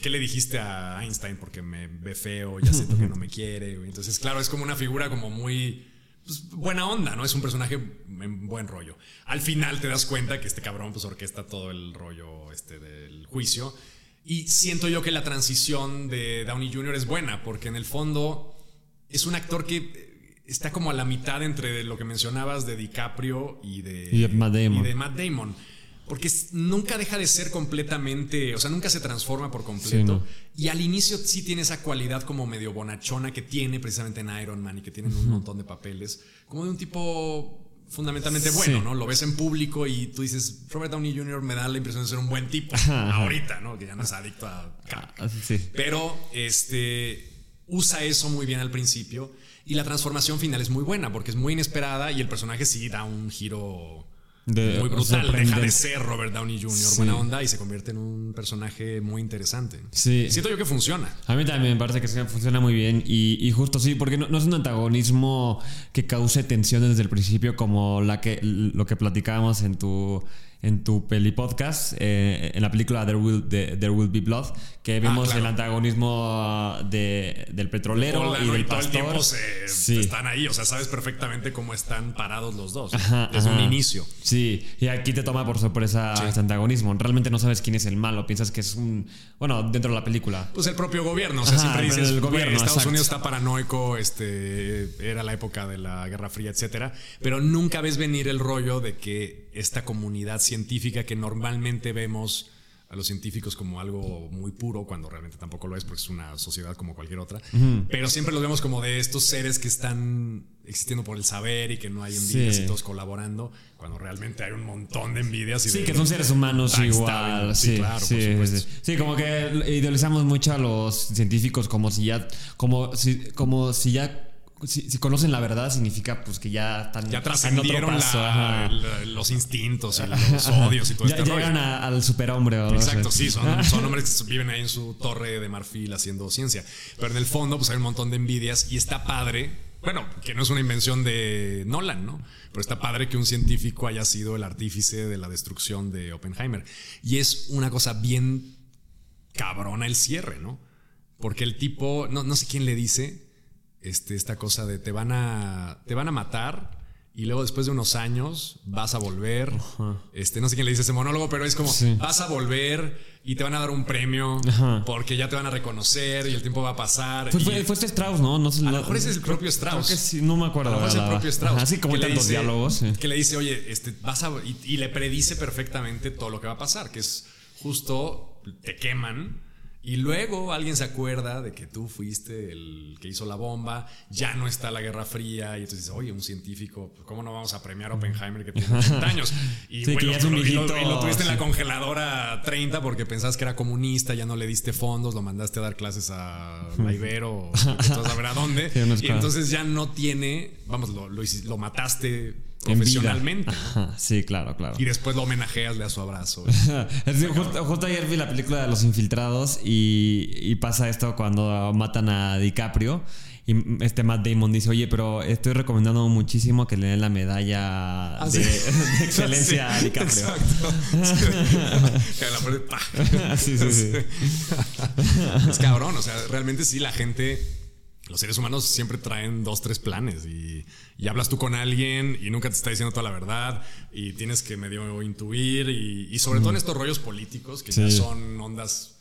¿qué le dijiste a Einstein? Porque me ve feo, ya siento que no me quiere. Entonces, claro, es como una figura como muy pues, buena onda, ¿no? Es un personaje en buen rollo. Al final te das cuenta que este cabrón pues orquesta todo el rollo este del juicio. Y siento yo que la transición de Downey Jr. es buena, porque en el fondo es un actor que eh, está como a la mitad entre lo que mencionabas de DiCaprio y de, Y de Matt Damon. y de Matt Damon. Porque nunca deja de ser completamente, o sea, nunca se transforma por completo. Sí, no. Y al inicio sí tiene esa cualidad como medio bonachona que tiene precisamente en Iron Man y que tiene en un montón de papeles, como de un tipo fundamentalmente bueno, Sí. ¿no? Lo ves en público y tú dices, Robert Downey Jr. me da la impresión de ser un buen tipo Ajá, ahorita, ¿no? Que ya no es adicto a crack. Ah, sí. Pero este usa eso muy bien al principio y la transformación final es muy buena porque es muy inesperada y el personaje sí da un giro De- muy brutal. Deja de ser Robert Downey Jr. Sí. buena onda y se convierte en un personaje muy interesante. Sí. Siento yo que funciona. A mí también me parece que funciona muy bien y, y justo sí, porque no, no es un antagonismo que cause tensión desde el principio como la que, lo que platicábamos en tu, en tu peli podcast, eh, en la película There Will, de- There Will Be Blood, que vimos claro. el antagonismo de- del petrolero y del todo el tiempo se, Sí. están ahí. O sea, sabes perfectamente cómo están parados los dos. Ajá, desde un inicio. Sí, y aquí te toma por sorpresa este antagonismo. Realmente no sabes quién es el malo, piensas que es un... Bueno, dentro de la película. Pues el propio gobierno, o sea, Ajá, siempre dices, el "Güey, gobierno, Estados exacto. Unidos está paranoico, este, era la época de la Guerra Fría, etcétera, pero nunca ves venir el rollo de que esta comunidad científica que normalmente vemos a los científicos como algo muy puro, cuando realmente tampoco lo es, porque es una sociedad como cualquier otra, pero siempre los vemos como de estos seres que están existiendo por el saber y que no hay envidias Sí. y todos colaborando, cuando realmente hay un montón de envidias. Y Sí, de- que son seres humanos igual. Sí, Sí, claro, por sí, supuesto. sí. Sí, como que idealizamos mucho a los científicos como si ya, como si, como si ya, si, si conocen la verdad significa pues que ya están Ya trascendieron los instintos y los odios y todo ya este rollo. llegan a- al superhombre. o Exacto, sí, son, son hombres que viven ahí en su torre de marfil haciendo ciencia. Pero en el fondo, pues hay un montón de envidias y está padre. Bueno, que no es una invención de Nolan, ¿no? Pero está padre que un científico haya sido el artífice de la destrucción de Oppenheimer. Y es una cosa bien cabrona el cierre, ¿no? Porque el tipo, no, no sé quién le dice este, esta cosa de te van a, te van a matar y luego después de unos años vas a volver. Este, no sé quién le dice ese monólogo, pero es como Sí. vas a volver y te van a dar un premio Ajá. porque ya te van a reconocer y el tiempo va a pasar. Fue, fue, fue este Strauss, ¿no? no sé, a lo mejor ese es el propio Strauss. Creo que sí, no me acuerdo. A lo mejor es el propio Strauss. Ajá, Así como tantos dice- diálogos. Que le dice, oye, este, vas a. Y, y le predice perfectamente todo lo que va a pasar, que es justo te queman. Y luego alguien se acuerda de que tú fuiste el que hizo la bomba, ya no está la Guerra Fría, y entonces dices, oye, un científico, ¿cómo no vamos a premiar a Oppenheimer que tiene 80 años? Y, Sí, que ya es un lo- y lo, viejito, y lo tuviste en la congeladora 30 porque pensabas que era comunista, ya no le diste fondos, lo mandaste a dar clases a la Ibero, o a saber a dónde. Sí, y entonces ya no tiene, vamos, lo, lo, lo mataste. Profesionalmente. Ajá, sí, claro, claro. Y después lo homenajeas, le das su abrazo. Justo, justo ayer vi la película de Los Infiltrados y, y pasa esto cuando matan a DiCaprio. Y este Matt Damon dice, oye, pero estoy recomendando muchísimo que le den la medalla Ah, de, sí. de excelencia Sí, a DiCaprio. Exacto. Es cabrón, o sea, realmente sí, la gente, los seres humanos siempre traen dos, tres planes y, y hablas tú con alguien y nunca te está diciendo toda la verdad y tienes que medio intuir y, y sobre todo en estos rollos políticos que ya son ondas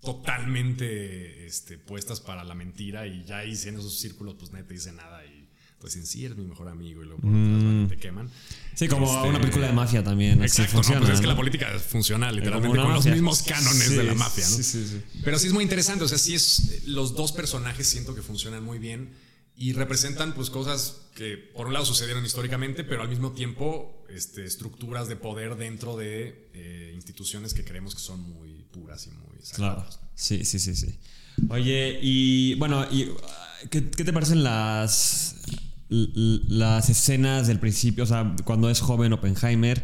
totalmente este, puestas para la mentira y ya ahí en esos círculos pues nadie te dice nada y pues en sí eres mi mejor amigo y luego por detrás van y te queman. Sí, como Este, una película de mafia también. así Exacto, funciona, no, pues es que ¿no? la política funciona literalmente con los mismos cánones Sí, de la mafia, ¿no? sí, sí, sí. Pero sí es muy interesante, o sea, sí es los dos personajes siento que funcionan muy bien y representan pues cosas que por un lado sucedieron históricamente, pero al mismo tiempo este, estructuras de poder dentro de eh, instituciones que creemos que son muy puras y muy Claro. sagradas. Sí, sí, sí, sí. Oye, y bueno, y, ¿qué, qué te parecen las, las escenas del principio? O sea, cuando es joven Oppenheimer,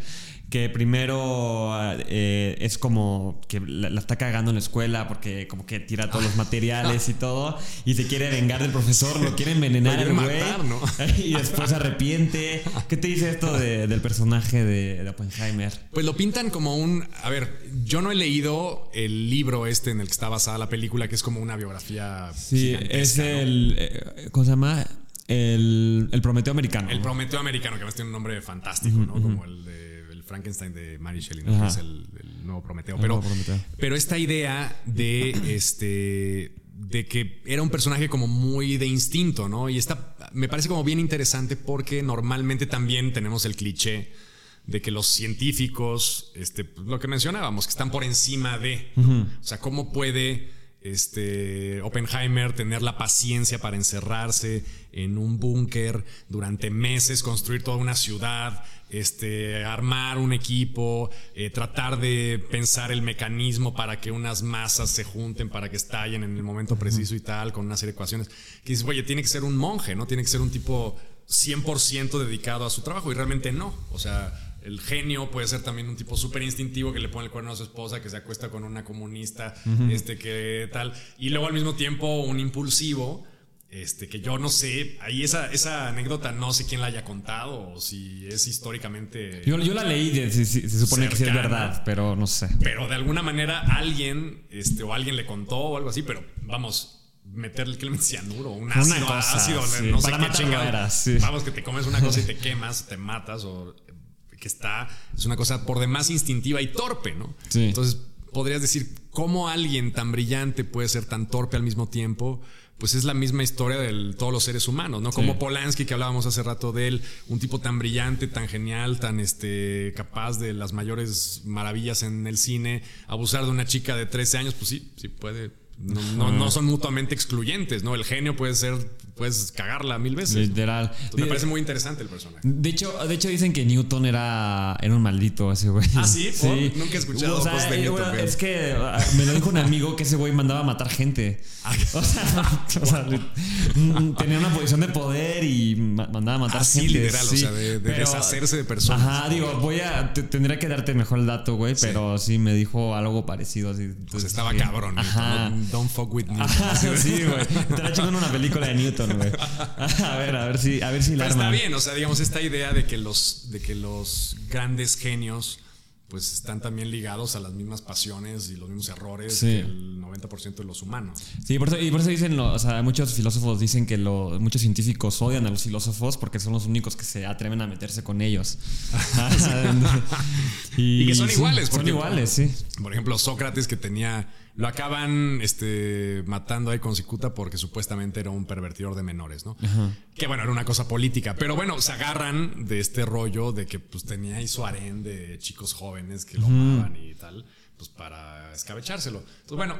que primero eh, es como que la, la está cagando en la escuela porque como que tira todos los materiales y todo, y se quiere vengar del profesor, lo quiere envenenar el güey, y después se arrepiente. ¿Qué te dice esto de- del personaje de, de Oppenheimer? Pues lo pintan como un. A ver, yo no he leído el libro este en el que está basada la película, que es como una biografía. Sí, es el. eh, ¿Cómo se llama? El, el Prometeo americano. El Prometeo americano, que además tiene un nombre fantástico, ¿no? Como el de el Frankenstein de Mary Shelley, ¿no? Que es el, el nuevo Prometeo. El Pero, nuevo Prometeo. pero esta idea de este. de que era un personaje como muy de instinto, ¿no? Y esta me parece como bien interesante porque normalmente también tenemos el cliché de que los científicos, este, lo que mencionábamos, que están por encima de, ¿no? o sea, cómo puede este Oppenheimer tener la paciencia para encerrarse en un búnker durante meses, construir toda una ciudad, este, armar un equipo, eh, tratar de pensar el mecanismo para que unas masas se junten, para que estallen en el momento preciso y tal, con una serie de ecuaciones. Que dices, oye, tiene que ser un monje, ¿no? Tiene que ser un tipo 100% dedicado a su trabajo y realmente no. O sea, el genio puede ser también un tipo súper instintivo que le pone el cuerno a su esposa, que se acuesta con una comunista, este, que tal. Y luego al mismo tiempo un impulsivo este, que yo no sé, ahí esa, esa anécdota no sé quién la haya contado o si es históricamente. Yo, yo la leí, se, supone que sí es verdad, pero no sé. Pero de alguna manera alguien, este, o alguien le contó o algo así, pero vamos, meterle que le cianuro, un ácido, cosa, ácido no sé qué. Vamos, que te comes una cosa y te quemas, te matas, o que está, es una cosa por demás instintiva y torpe, ¿no? Entonces, podrías decir, ¿cómo alguien tan brillante puede ser tan torpe al mismo tiempo? pues es la misma historia de todos los seres humanos, ¿no? Como Polanski, que hablábamos hace rato de él, un tipo tan brillante, tan genial, tan este, capaz de las mayores maravillas en el cine, abusar de una chica de 13 años, pues sí, sí puede. No, no son mutuamente excluyentes, ¿no? El genio puede ser puedes cagarla mil veces. Literal. me parece muy interesante el personaje. De hecho, de hecho dicen que Newton era, era un maldito ese güey. Ah, sí, sí. Nunca he escuchado o sea, de Newton. es que ah, me lo dijo un amigo que ese güey mandaba a matar gente. Ah, o sea, tenía una posición de poder y mandaba a matar ah, gente. Sí, literal, o sea, de, deshacerse de personas. Ajá, digo, voy a. tendría que darte mejor el dato, güey, pero sí me dijo algo parecido. Así, pues estaba cabrón. Ajá. Don't fuck with Newton. sí, güey. Estará chingando una película de Newton. A ver, a ver si, a ver si la Está bien, o sea, digamos, esta idea de que los, de que los grandes genios pues están también ligados a las mismas pasiones y los mismos errores que el 90% de los humanos. Sí, por eso, y por eso dicen, o sea, muchos filósofos dicen que muchos científicos odian a los filósofos porque son los únicos que se atreven a meterse con ellos. y, que son iguales. son iguales, sí. Por ejemplo, Sócrates que tenía lo acaban este, matando ahí con Cicuta porque supuestamente era un pervertidor de menores, ¿no? Que bueno, era una cosa política. Pero bueno, se agarran de este rollo de que pues tenía ahí su harén de chicos jóvenes que lo amaban y tal, pues para escabechárselo. Entonces, bueno,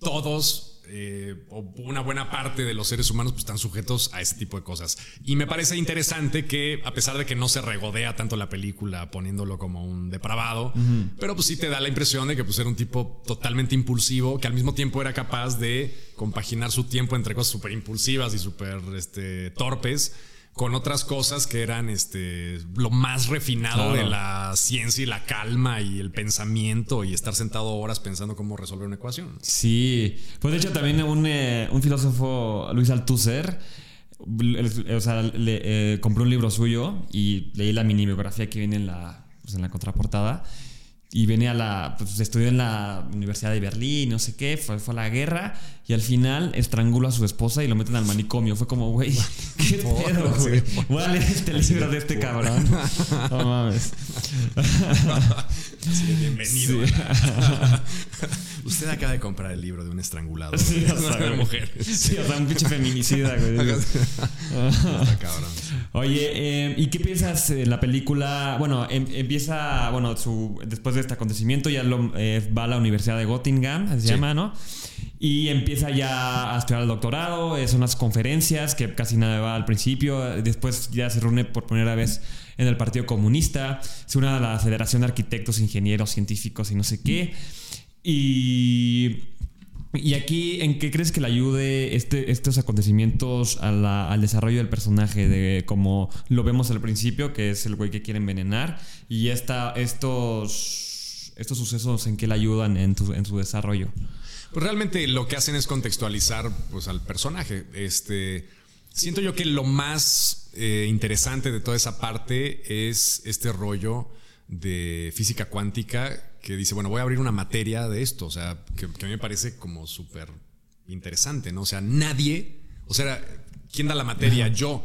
todos eh, o una buena parte de los seres humanos pues, están sujetos a ese tipo de cosas. Y me parece interesante que, a pesar de que no se regodea tanto la película poniéndolo como un depravado, pero pues sí te da la impresión de que pues, era un tipo totalmente impulsivo, que al mismo tiempo era capaz de compaginar su tiempo entre cosas súper impulsivas y súper este, torpes con otras cosas que eran este lo más refinado de la ciencia y la calma y el pensamiento y estar sentado horas pensando cómo resolver una ecuación. Sí, pues de hecho también un, eh, filósofo, Luis Althusser, o sea, le, eh, compró un libro suyo y leí la mini biografía que viene en la, pues en la contraportada y venía a la, pues estudió en la Universidad de Berlín, no sé qué, fue, fue a la guerra y al final estranguló a su esposa y lo meten al manicomio. Fue como, güey, qué pedo, güey. Voy a leer este libro de este cabrón. No mames. Sí, bienvenido. Usted acaba de comprar el libro de un estrangulado. Sí, o sea, una mujer. Sí, o sea, un pinche feminicida, güey. Está cabrón. Oye, eh, ¿y qué piensas en la película? Bueno, em, empieza, bueno, su, después de este acontecimiento ya lo, eh, va a la Universidad de Göttingen, se llama, ¿no? Y empieza ya a estudiar el doctorado, son unas conferencias que casi nada va al principio, después ya se reúne por primera vez en el Partido Comunista, se une a la Federación de Arquitectos, Ingenieros, Científicos y no sé qué. Y, y aquí, ¿en qué crees que le ayude este, estos acontecimientos al desarrollo del personaje? De como lo vemos al principio, que es el güey que quiere envenenar, y esta, estos, estos sucesos, ¿en qué le ayudan en, en su desarrollo? Pues realmente lo que hacen es contextualizar pues, al personaje. Este, siento yo que lo más eh, interesante de toda esa parte es este rollo de física cuántica que dice, bueno, voy a abrir una materia de esto, o sea, que, a mí me parece como súper interesante, ¿no? O sea, nadie, o sea, ¿quién da la materia? Yo.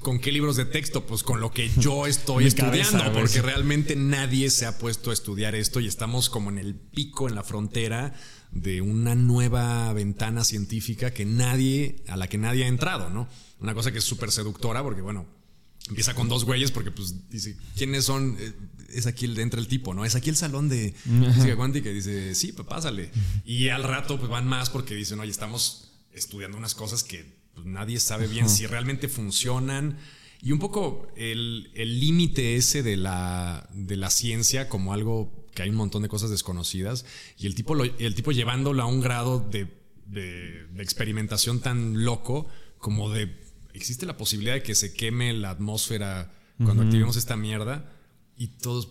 ¿Con qué libros de texto? Pues con lo que yo estoy estudiando, porque realmente nadie se ha puesto a estudiar esto y estamos como en el pico, en la frontera de una nueva ventana científica que nadie, a la que nadie ha entrado, ¿no? Una cosa que es súper seductora porque, bueno, empieza con dos güeyes porque, pues, dice, ¿quiénes son? Eh, es aquí el, entra el tipo, ¿no? Es aquí el salón de física cuántica y dice, sí, pues pásale. Y al rato, pues van más porque dicen, oye, estamos estudiando unas cosas que pues, nadie sabe bien si realmente funcionan. Y un poco el límite ese de la, de la ciencia como algo que hay un montón de cosas desconocidas y el tipo, el tipo llevándolo a un grado de, de, experimentación tan loco como de existe la posibilidad de que se queme la atmósfera cuando activemos esta mierda. Y todos,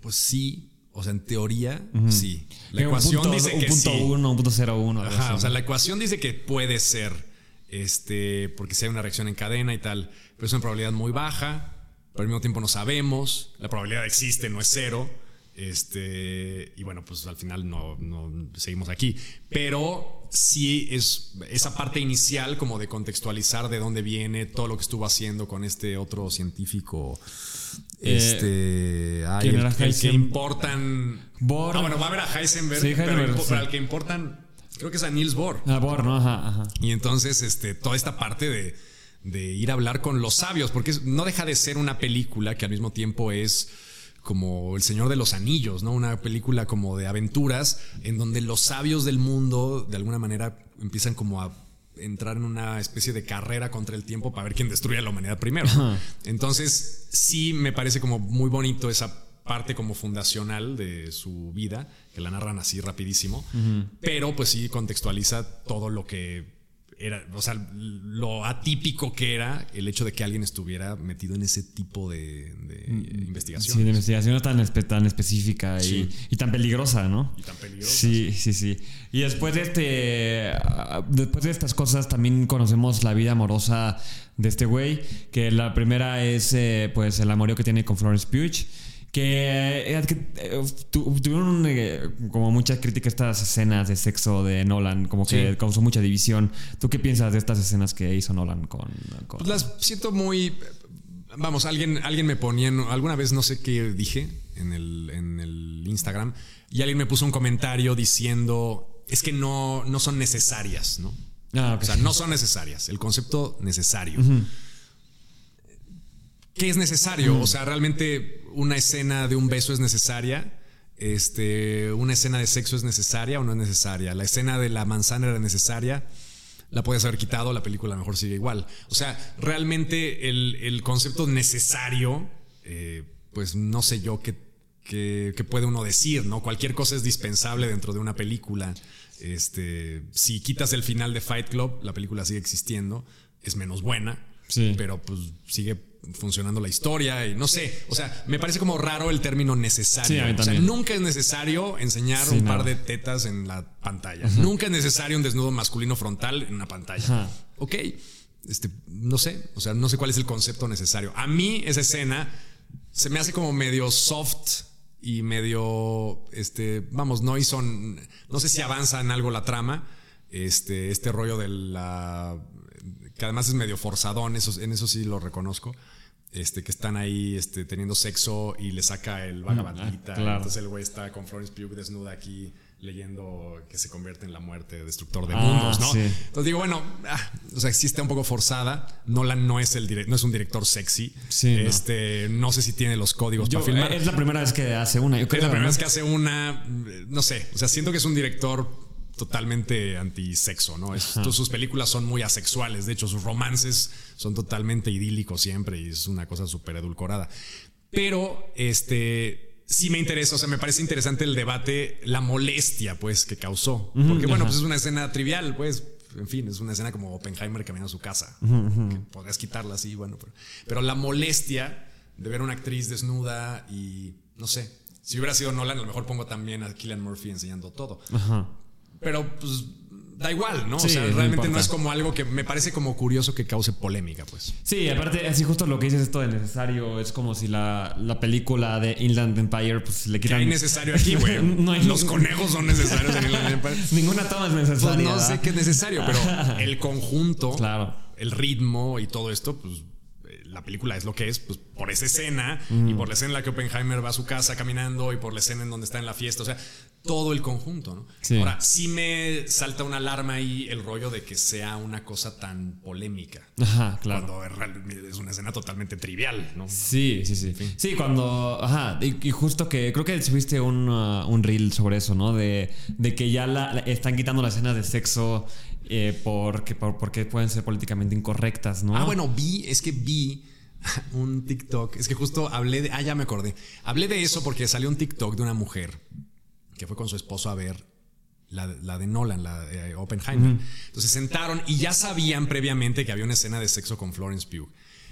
pues sí, o sea, en teoría, sí. La ecuación punto- dice un que punto sí. uno, un punto cero uno. Ajá, o sea, la ecuación dice que puede ser, este, porque si hay una reacción en cadena y tal, pero es una probabilidad muy baja, pero al mismo tiempo no sabemos, la probabilidad existe, no es cero, este, y bueno, pues al final no, no seguimos aquí, pero sí es esa parte inicial como de contextualizar de dónde viene todo lo que estuvo haciendo con este otro científico. Eh, Este, ay, ¿quién el, el que importan. Ah, bueno, va a ver a Heisenberg, Sí, pero Heisenberg, sí. pero al que importan, creo que es a Niels Bohr. Ah, Bohr, ¿no? Ajá, ajá. Y entonces, este, toda esta parte de, de ir a hablar con los sabios, porque no deja de ser una película que al mismo tiempo es como El Señor de los Anillos, ¿no? Una película como de aventuras en donde los sabios del mundo de alguna manera empiezan como a entrar en una especie de carrera contra el tiempo para ver quién destruye a la humanidad primero. Entonces, sí me parece como muy bonito esa parte como fundacional de su vida, que la narran así rapidísimo, pero pues sí contextualiza todo lo que era, o sea, lo atípico que era el hecho de que alguien estuviera metido en ese tipo de, de investigación. Sí, de investigación tan, espe- tan específica y, Sí. y tan peligrosa, ¿no? Y tan peligrosa, Sí, sí, sí. Y después de este. Después de estas cosas también conocemos la vida amorosa de este güey. Que la primera es eh, pues el amorío que tiene con Florence Pugh. Que, eh, que, eh, tu- tuvieron eh, como mucha crítica estas escenas de sexo de Nolan, como que Sí. causó mucha división. ¿Tú qué piensas de estas escenas que hizo Nolan con... con- Pues las siento muy. Vamos, alguien, alguien me ponía. Alguna vez no sé qué dije en el, en el Instagram. Y alguien me puso un comentario diciendo. Es que no, no son necesarias, ¿no? Ah. O sea, no son necesarias. El concepto necesario. ¿Qué es necesario? O sea, realmente una escena de un beso es necesaria. Este, una escena de sexo es necesaria o no es necesaria. La escena de la manzana era necesaria. La puedes haber quitado, la película a lo mejor sigue igual. O sea, realmente el, el concepto necesario, eh, pues no sé yo qué, qué, qué puede uno decir, ¿no? Cualquier cosa es dispensable dentro de una película. Este, si quitas el final de Fight Club, la película sigue existiendo, es menos buena, Sí. pero pues sigue funcionando la historia y no sé, o sea, me parece como raro el término necesario. Sí, a mí o sea, nunca es necesario enseñar Sí, un no. par de tetas en la pantalla. Nunca es necesario un desnudo masculino frontal en una pantalla. Ajá. Ok, este, no sé, o sea, no sé cuál es el concepto necesario. A mí esa escena se me hace como medio soft y medio, este, vamos, no hizo, no sé si avanza en algo la trama, este, este rollo de la, que además es medio forzadón, eso, en eso sí lo reconozco. Este, que están ahí este, teniendo sexo y le saca el vagabandita. Ah, claro. Entonces el güey está con Florence Pugh desnuda aquí leyendo que se convierte en la muerte, destructor de Ah, mundos, ¿no? sí. Entonces digo, bueno, ah, o sea, sí está un poco forzada. Nolan no es el no es un director sexy. Sí, este, no. sé si tiene los códigos Yo- para filmar. es la primera vez que hace una. Yo Es creo, la primera vez que hace una, no sé, o sea, siento que es un director totalmente antisexo, ¿no? Es- sus películas son muy asexuales, de hecho sus romances son totalmente idílicos siempre y es una cosa súper edulcorada. Pero, este, sí me interesa, o sea, me parece interesante el debate, la molestia, pues, que causó. Porque, bueno, pues es una escena trivial, pues, en fin, es una escena como Oppenheimer caminando a su casa. que podrías quitarla así, bueno, pero, pero la molestia de ver a una actriz desnuda y, no sé, si hubiera sido Nolan, a lo mejor pongo también a Killian Murphy enseñando todo. Ajá. Pero, pues, da igual, ¿no? Sí, o sea, realmente no es como algo que me parece como curioso que cause polémica, pues. Sí, aparte, así justo lo que dices esto de necesario es como si la, la película de Inland Empire pues le ¿Qué quitan. hay necesario aquí, güey? No hay Los conejos son necesarios en el Empire. Ninguna toma es Pues necesaria. no sé qué es necesario, pero el conjunto, Claro. el ritmo y todo esto, pues la película es lo que es, pues por esa escena y por la escena en la que Oppenheimer va a su casa caminando y por la escena en donde está en la fiesta, o sea, todo el conjunto, ¿no? Sí. Ahora, sí me salta una alarma ahí el rollo de que sea una cosa tan polémica. Ajá, claro. Cuando es una escena totalmente trivial, ¿no? Sí, sí, sí. Sí, cuando. Ajá. Y, y justo que creo que subiste un, uh, un reel sobre eso, ¿no? De, de que ya la, la- están quitando las escenas de sexo eh, porque, por- porque pueden ser políticamente incorrectas, ¿no? Ah, bueno, vi, es que vi un TikTok. Es que justo hablé de. Ah, ya me acordé. Hablé de eso porque salió un TikTok de una mujer que fue con su esposo a ver la, la de Nolan, la de eh, Oppenheimer. Entonces se sentaron y ya sabían previamente que había una escena de sexo con Florence Pugh.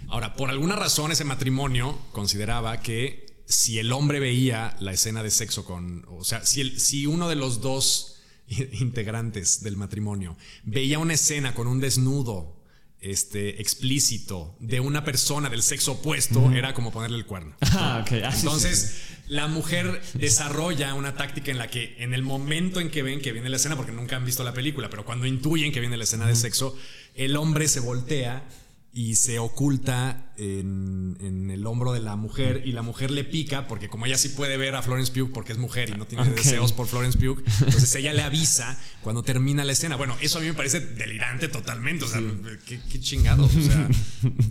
Ahora, por alguna razón, ese matrimonio consideraba que si el hombre veía la escena de sexo con, o sea, si, el, si uno de los dos integrantes del matrimonio veía una escena con un desnudo este, explícito de una persona del sexo opuesto, era como ponerle el cuerno. Ah. Ah, Entonces, sí, sí. la mujer desarrolla una táctica en la que en el momento en que ven que viene la escena, porque nunca han visto la película, pero cuando intuyen que viene la escena de sexo, el hombre se voltea y se oculta en, en el hombro de la mujer y la mujer le pica porque como ella sí puede ver a Florence Pugh porque es mujer y no tiene deseos por Florence Pugh, entonces ella le avisa cuando termina la escena. Bueno, eso a mí me parece delirante totalmente, o sea, qué, qué chingados, o sea,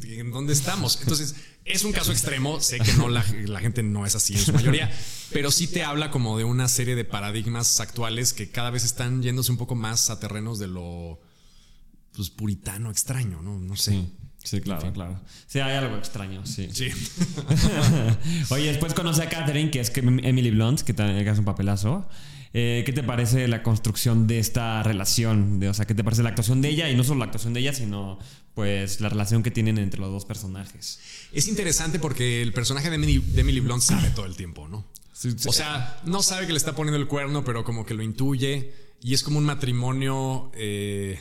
¿en dónde estamos? Entonces, es un caso extremo, sé que no la, la gente no es así en su mayoría, pero sí te habla como de una serie de paradigmas actuales que cada vez están yéndose un poco más a terrenos de lo pues puritano extraño, ¿no? No sé. Sí, sí, claro, claro. Sí, hay algo extraño, sí. Sí. Oye, después conoce a Catherine, que es que Emily Blunt, que también hace un papelazo. Eh, ¿Qué te parece la construcción de esta relación? De, o sea, ¿qué te parece la actuación de ella? Y no solo la actuación de ella, sino pues la relación que tienen entre los dos personajes. Es interesante porque el personaje de Emily, de Emily Blunt sabe todo el tiempo, ¿no? Sí, sí. O sea, no sabe que le está poniendo el cuerno, pero como que lo intuye. Y es como un matrimonio eh,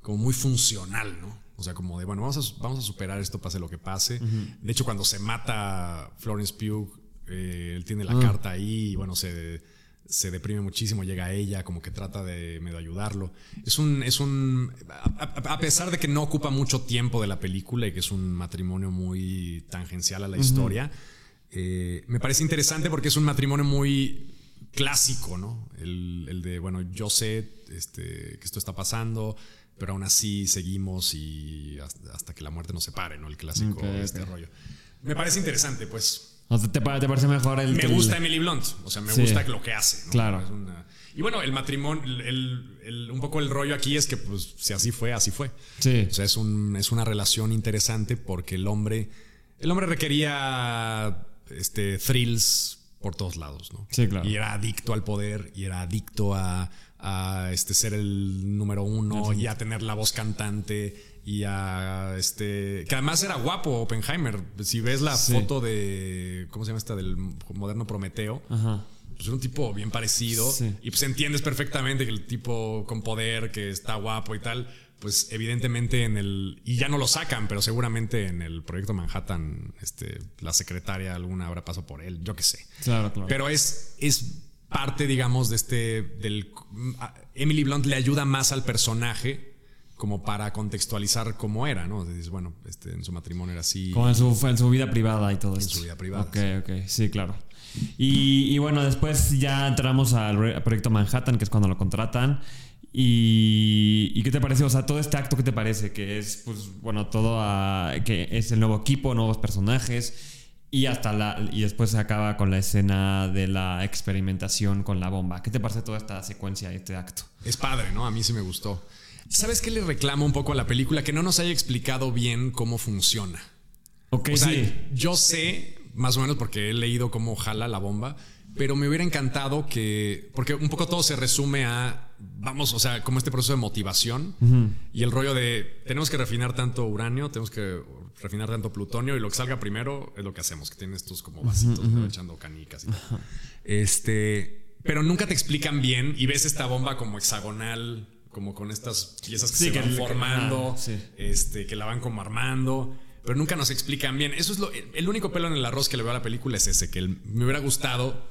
como muy funcional, ¿no? O sea, como de, bueno, vamos a, vamos a superar esto, pase lo que pase. De hecho, cuando se mata Florence Pugh, eh, él tiene la carta ahí y bueno, se, se deprime muchísimo, llega a ella, como que trata de medio ayudarlo. Es un, es un, a, pesar de que no ocupa mucho tiempo de la película y que es un matrimonio muy tangencial a la historia, eh, me parece interesante porque es un matrimonio muy clásico, ¿no? El, el de, bueno, yo sé este, que esto está pasando, pero aún así seguimos y hasta, hasta que la muerte nos separe, ¿no? El clásico Ok, de este rollo. Me parece interesante, pues. O sea, ¿te, pa- te parece mejor el Me el- gusta Emily Blunt, o sea, me Sí. gusta lo que hace. ¿no? Claro. Una- y bueno, el matrimonio, el- el- el- un poco el rollo aquí es que, pues, si así fue, así fue. Sí. O sea, es, un, es una relación interesante porque el hombre, el hombre requería este, thrills por todos lados, ¿no? Sí, claro. Y era adicto al poder y era adicto a, a, este, ser el número uno y a tener la voz cantante y a este que además era guapo Oppenheimer si ves la Sí. foto de cómo se llama esta del moderno Prometeo Ajá. pues era un tipo bien parecido Sí. y pues entiendes perfectamente que el tipo con poder que está guapo y tal pues evidentemente en el y ya no lo sacan pero seguramente en el proyecto Manhattan este la secretaria alguna habrá pasado por él yo qué sé Claro, claro. pero es es parte digamos de este del Emily Blunt le ayuda más al personaje como para contextualizar cómo era no dices bueno este en su matrimonio era así Como en su, en su vida privada y todo esto. su vida privada, Ok, ok, sí, claro. Y, y bueno, después ya entramos al proyecto Manhattan, que es cuando lo contratan. Y, ¿y qué te parece? O sea, todo este acto, ¿qué te parece? Que es, pues, bueno, todo a- que es el nuevo equipo, nuevos personajes. Y hasta la. Y después se acaba con la escena de la experimentación con la bomba. ¿Qué te parece toda esta secuencia, este acto? Es padre, ¿no? A mí sí me gustó. ¿Sabes qué le reclamo un poco a la película? Que no nos haya explicado bien cómo funciona. Ok, O sea, sí. yo sé, más o menos porque he leído cómo jala la bomba, pero me hubiera encantado que, porque un poco todo se resume a, vamos, o sea, como este proceso de motivación y el rollo de, tenemos que refinar tanto uranio, tenemos que refinar tanto plutonio y lo que salga primero es lo que hacemos, que tiene estos como vasitos echando canicas y tal. Este, pero nunca te explican bien y ves esta bomba como hexagonal, como con estas piezas que Sí, se que van formando, ah, sí. este, que la van como armando, pero nunca nos explican bien. Eso es lo, el único pelo en el arroz que le veo a la película es ese, que el- me hubiera gustado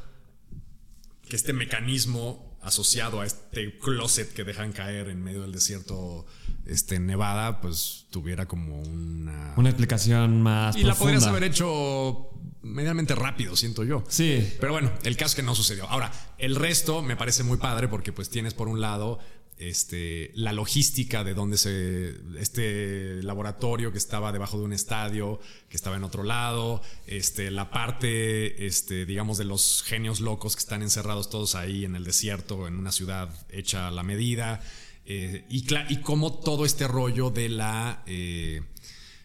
que este mecanismo asociado a este closet que dejan caer en medio del desierto este, en Nevada, pues tuviera como una... Una explicación más. y la podrías haber hecho medianamente rápido, siento yo. Sí. Pero bueno, el caso es que no sucedió. Ahora, el resto me parece muy padre porque pues tienes por un lado este, la logística de donde se. Este laboratorio que estaba debajo de un estadio, que estaba en otro lado, este, la parte, este, digamos, de los genios locos que están encerrados todos ahí en el desierto, en una ciudad hecha a la medida. eh, y, y cómo todo este rollo de la. eh,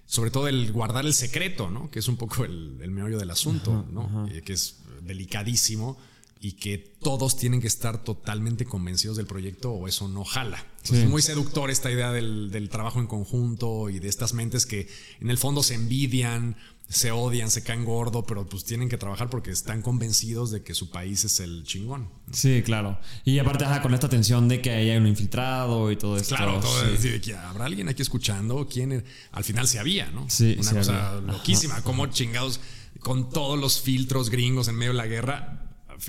sobre todo el guardar el secreto, ¿no? Que es un poco el, el meollo del asunto, ¿no? Eh, que es delicadísimo y que todos tienen que estar totalmente convencidos del proyecto o eso no jala. Entonces, Sí. Es muy seductor esta idea del, del trabajo en conjunto y de estas mentes que en el fondo se envidian, se odian, se caen gordo, pero pues tienen que trabajar porque están convencidos de que su país es el chingón. Sí, claro. Y aparte, ajá, con esta tensión de que hay un infiltrado y todo esto. Claro, todo sí. es que habrá alguien aquí escuchando, quién al final se había, ¿no? Sí, Una cosa había. loquísima, como chingados con todos los filtros gringos en medio de la guerra.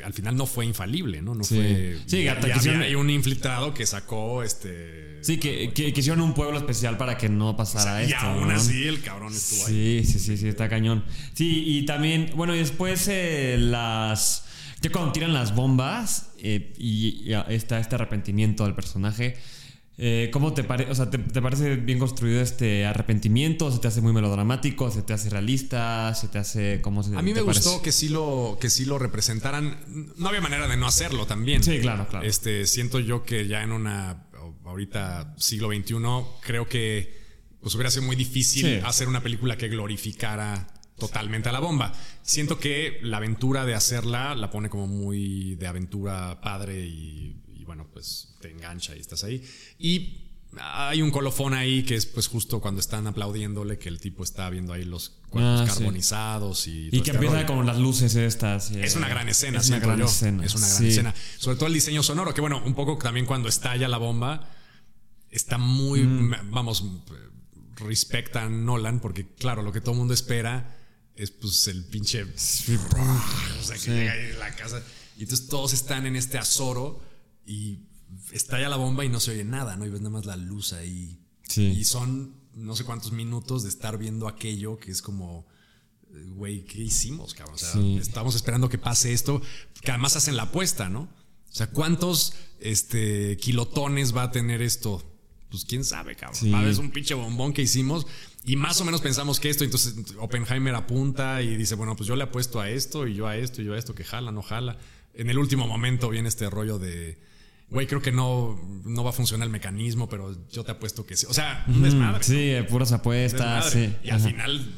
Al final no fue infalible, ¿no? No Sí. fue. Sí, y- hasta y quisieron- había ahí un infiltrado que sacó este. Sí, que, que, que hicieron un pueblo especial para que no pasara y esto. aún ¿no? así el cabrón estuvo ahí. Sí, sí, sí, sí, está cañón. Sí, y también, bueno, y después eh, las. Ya cuando tiran las bombas eh, y, y está este arrepentimiento del personaje. Eh, ¿Cómo te parece? O sea, ¿te, te parece bien construido este arrepentimiento? ¿Se te hace muy melodramático? ¿Se te hace realista? ¿Se te hace. ¿Cómo se A mí me gustó parece? que sí lo que sí lo representaran. No había manera de no hacerlo también. Sí, claro, claro. Este siento yo que ya en una ahorita siglo XXI creo que pues hubiera sido muy difícil Sí. hacer una película que glorificara totalmente a la bomba. Siento que la aventura de hacerla la pone como muy de aventura padre y, y bueno, pues te engancha y estás ahí. Y hay un colofón ahí que es pues justo cuando están aplaudiéndole que el tipo está viendo ahí los cuerpos Ah, sí. carbonizados y, Y todo que este empieza rollo. con las luces estas. eh, Es una gran escena, Es una gran yo. escena. Es una gran sí. escena. Sobre todo el diseño sonoro, que bueno, un poco también cuando estalla la bomba, está muy, Mm. vamos, respecta a Nolan, porque claro, lo que todo el mundo espera es pues el pinche... O sea, que Sí. llega ahí a la casa. Y entonces todos están en este azoro y estalla la bomba y no se oye nada, ¿no? Y ves nada más la luz ahí. Sí. Y son no sé cuántos minutos de estar viendo aquello que es como eh, güey, ¿qué hicimos, cabrón? O sea, Sí. estamos esperando que pase esto, que además hacen la apuesta, ¿no? O sea, ¿cuántos este, kilotones va a tener esto? Pues quién sabe, cabrón. Sí. Va a haber un pinche bombón que hicimos y más o menos pensamos que esto, entonces Oppenheimer apunta y dice, bueno, pues yo le apuesto a esto y yo a esto y yo a esto, que jala, no jala. En el último momento viene este rollo de, güey, creo que no, no va a funcionar el mecanismo, pero yo te apuesto que sí. O sea, un desmadre. Sí, eh, puras apuestas. Sí. Y al final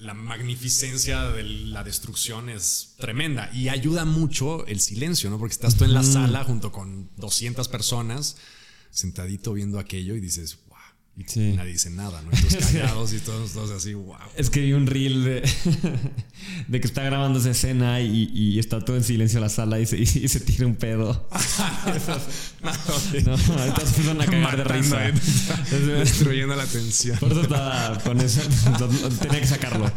la magnificencia de la destrucción es tremenda y ayuda mucho el silencio, ¿no? Porque estás tú en la sala junto con 200 personas sentadito viendo aquello y dices, Sí. nadie dice nada, ¿no? Todos callados y todos, todos así, wow. Es que vi un reel de, de que está grabando esa escena y, y está todo en silencio la sala y se, y se tira un pedo. No, ahorita se empiezan a cagar de risa. Destruyendo la tensión. Por eso estaba con eso. Tenía que sacarlo.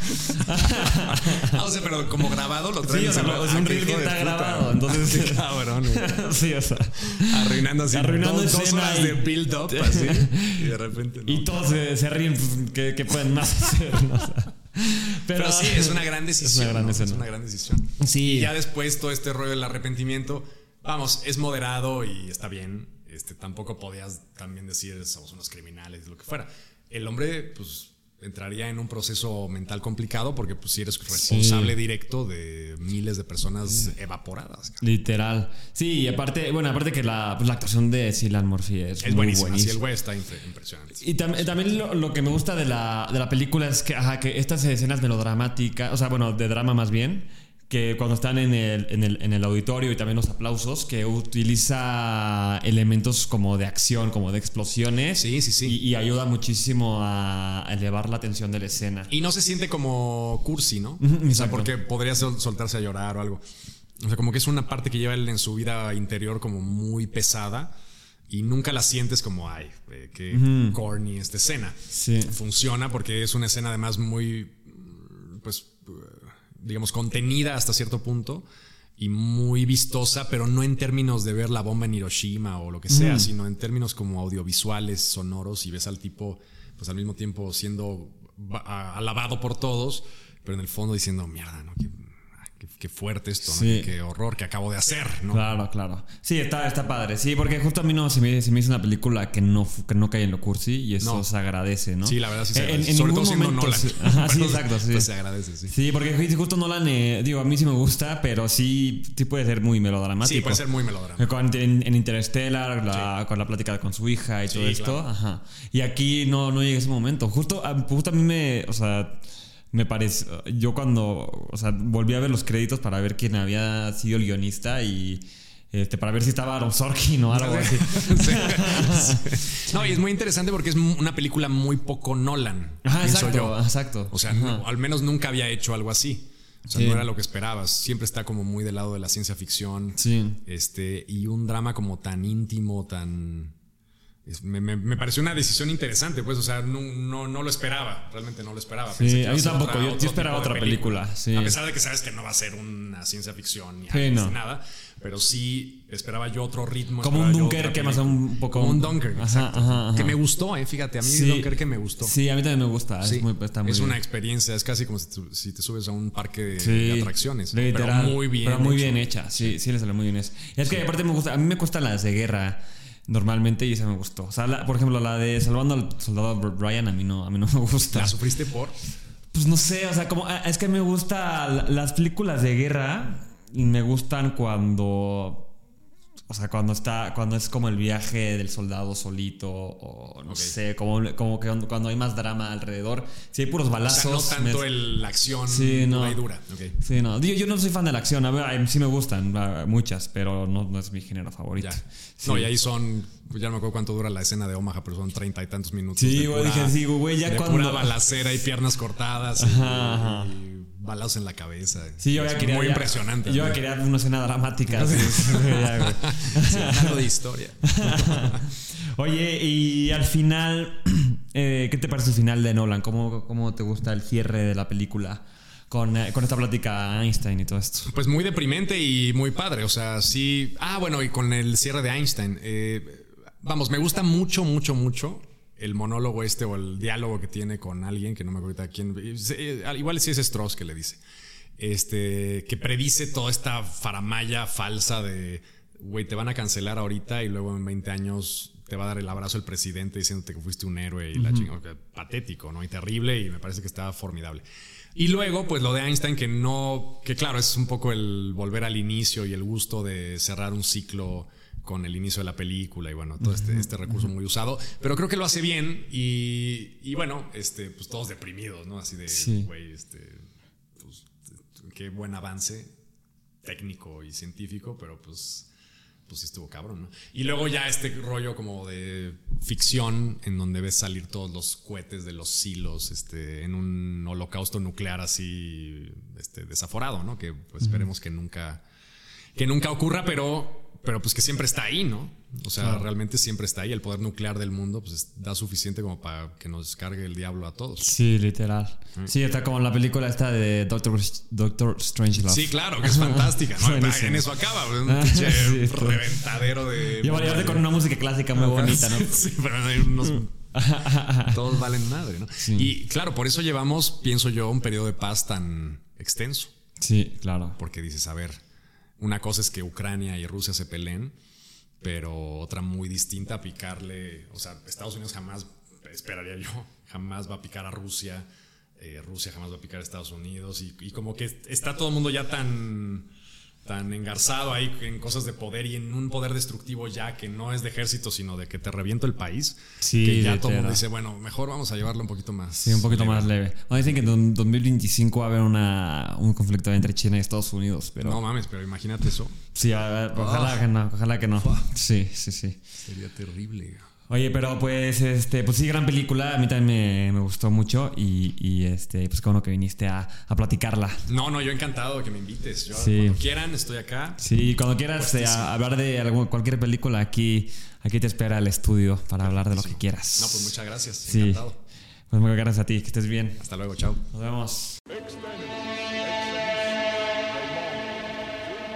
Ah, o sea, pero como grabado lo traen. Sí, o sea, es un Ah, reel que está grabado. Entonces, Qué cabrón, sí, o sea. Arruinando así Arruinando dos, dos horas de build up así y de repente no. Y todos se, se ríen. Pues, ¿qué, qué pueden más hacer? No? O sea, Pero sí, es una gran decisión. Es una gran ¿no? escena. Es una gran decisión. Sí. Y ya después todo este rollo del arrepentimiento, vamos, es moderado y está bien. Este, tampoco podías también decir somos unos criminales, lo que fuera. El hombre, pues, entraría en un proceso mental complicado porque, pues, si eres responsable directo de miles de personas evaporadas. Literal. Sí, y aparte, bueno, aparte que la, pues, la actuación de Cillian Murphy es, Es muy buenísimo. Sí, buenísima. el güey está impre- impresionante. Y tam- también lo, lo que me gusta de la, de la película es que, ajá, que estas escenas melodramáticas, o sea, bueno, de drama más bien, que cuando están en el, en, el, en el auditorio y también los aplausos, que utiliza elementos como de acción, como de explosiones. Sí, sí, sí. Y, y ayuda muchísimo a elevar la tensión de la escena. Y no se siente como cursi, ¿no? O sea, porque podría sol- soltarse a llorar o algo. O sea, como que es una parte que lleva él en su vida interior como muy pesada y nunca la sientes como, ay, qué corny esta escena. Sí. Funciona porque es una escena además muy, pues, digamos, contenida hasta cierto punto y muy vistosa, pero no en términos de ver la bomba en Hiroshima o lo que sea, sino en términos como audiovisuales, sonoros y ves al tipo, pues al mismo tiempo siendo alabado por todos, pero en el fondo diciendo, mierda, ¿no? Qué, ah, fuerte esto, ¿no? Sí. Qué, horror que acabo de hacer, ¿no? Claro, claro. Sí, está, está padre. Sí, porque justo a mí no se me, se me hizo una película que no, que no cae en lo cursi y eso No. se agradece, ¿no? Sí, la verdad sí se En- agradece. en Sobre ningún todo siendo momento Nolan. se- Ajá, sí, Pero, exacto, sí. pues, se agradece, sí. Sí, porque justo Nolan, eh, digo, a mí sí me gusta, pero sí, sí puede ser muy melodramático. Sí, puede ser muy melodramático. En, en Interstellar, la- con la plática con su hija y Sí, todo esto. Ajá. Y aquí no, no llega ese momento. Justo a, justo a mí me. O sea. Me parece. Yo cuando. O sea, volví a ver los créditos para ver quién había sido el guionista y. Este, para ver si estaba Aaron Sorkin o algo así. No, y es muy interesante porque es una película muy poco Nolan. Ajá, exacto, yo. exacto. O sea, no- al menos nunca había hecho algo así. O sea, Sí. no era lo que esperabas. Siempre está como muy del lado de la ciencia ficción. Sí. Este, y un drama como tan íntimo, tan. Me, me- me pareció una decisión interesante, pues, o sea, no, no, no lo esperaba, realmente no lo esperaba. Sí, Pensé a mí tampoco, yo- esperaba otra película, sí. A pesar de que sabes que no va a ser una ciencia ficción ni Sí, no. nada, pero sí esperaba yo otro ritmo. Como un Dunker que más un poco- Como un Dunker, exacto. ajá, ajá. Que me gustó, eh, fíjate, a mí Sí. Dunker que me gustó. Sí, a mí también me gusta. Es, muy, está muy es una experiencia, es casi como si, te subes a un parque de, de atracciones. Literal, pero muy bien. Pero muy hecho. bien hecha. Sí, sí, le salió muy bien eso. Y es que aparte me gusta, a mí me gustan las de guerra normalmente y esa me gustó. O sea, la- por ejemplo, la de Salvando al Soldado Ryan a mí no, a mí no me gusta. ¿La sufriste por? Pues no sé, o sea, como es que me gustan las películas de guerra y me gustan cuando o sea, cuando está cuando es como el viaje del soldado solito o no sé, como, como que cuando hay más drama alrededor. Si hay puros O sea, balazos. no tanto me- el, la acción Sí, no. dura y dura. Ok. Sí, no. Yo no soy fan de la acción. A ver, sí me gustan muchas, pero no, no es mi género favorito. Sí. No, y ahí son, ya no me acuerdo cuánto dura la escena de Omaha, pero son treinta y tantos minutos. Sí, güey, dije, sí, güey, ya de cuando- pura balacera y piernas cortadas y, Ajá, ajá. y balazos en la cabeza. Sí, yo ya quería. Muy ya- impresionante. Yo ya quería una escena dramática. sí, sí, de historia. Oye, y al final, eh, ¿qué te parece el final de Nolan? ¿Cómo, cómo te gusta el cierre de la película con, eh, con esta plática Einstein y todo esto? Pues muy deprimente y muy padre. O sea, sí. Ah, bueno, y con el cierre de Einstein. eh, vamos, me gusta mucho, mucho, mucho el monólogo este o el diálogo que tiene con alguien que no me acuerdo quién. Igual sí es Strauss que le dice. Este, que predice toda esta faramaya falsa de, güey, te van a cancelar ahorita y luego en 20 años te va a dar el abrazo el presidente diciéndote que fuiste un héroe y la chingada. Patético, ¿no? Y terrible y me parece que está formidable. Y luego, pues lo de Einstein, que no, que claro, es un poco el volver al inicio y el gusto de cerrar un ciclo con el inicio de la película y bueno, todo este, este recurso muy usado, pero creo que lo hace bien y, y bueno, este, pues todos deprimidos, ¿no? Así de, Sí. güey, este, pues qué buen avance técnico y científico, pero pues, pues sí estuvo cabrón, ¿no? Y luego ya este rollo como de ficción en donde ves salir todos los cohetes de los silos, este, en un holocausto nuclear así, este, desaforado, ¿no? Que pues esperemos que nunca, que nunca ocurra, pero, pero pues que siempre está ahí, ¿no? O sea, realmente siempre está ahí. El poder nuclear del mundo pues es- da suficiente como para que nos cargue el diablo a todos. Sí, literal. Sí, está como en la película esta de Doctor, Doctor Strangelove. Sí, claro, que es fantástica, ¿no? Buenísimo. En eso acaba, un Ah, pinche sí, reventadero de. Y con una música clásica muy bonita, ¿no? Sí, pero hay unos. Todos valen madre, ¿no? Y claro, por eso llevamos, pienso yo, un periodo de paz tan extenso. Sí, claro. Porque dices, a ver, una cosa es que Ucrania y Rusia se peleen, pero otra muy distinta, picarle. O sea, Estados Unidos jamás, esperaría yo, jamás va a picar a Rusia. eh, Rusia jamás va a picar a Estados Unidos. Y, y como que está todo el mundo ya tan tan engarzado ahí en cosas de poder y en un poder destructivo ya que no es de ejército, sino de que te reviento el país. Sí, que ya todo el mundo dice, bueno, mejor vamos a llevarlo un poquito más. Sí, un poquito leve". más leve. Dicen que en 2025 va a haber una, un conflicto entre China y Estados Unidos, pero... No mames, pero imagínate eso. sí, a ver, ojalá que no, ojalá que no. Sí, sí, sí. Sería terrible. Oye, pero pues, este, pues sí, gran película. A mí también me, me gustó mucho y, y, este, pues como que viniste a, a platicarla. No, no, yo encantado que me invites. Yo, Sí. Cuando quieran, estoy acá. Sí, cuando quieras eh, a- hablar de algún- cualquier película, aquí, aquí te espera el estudio para hablar de lo que quieras. No, pues muchas gracias. Sí. Encantado. Pues muchas gracias a ti, que estés bien. Hasta luego, chao. Nos vemos.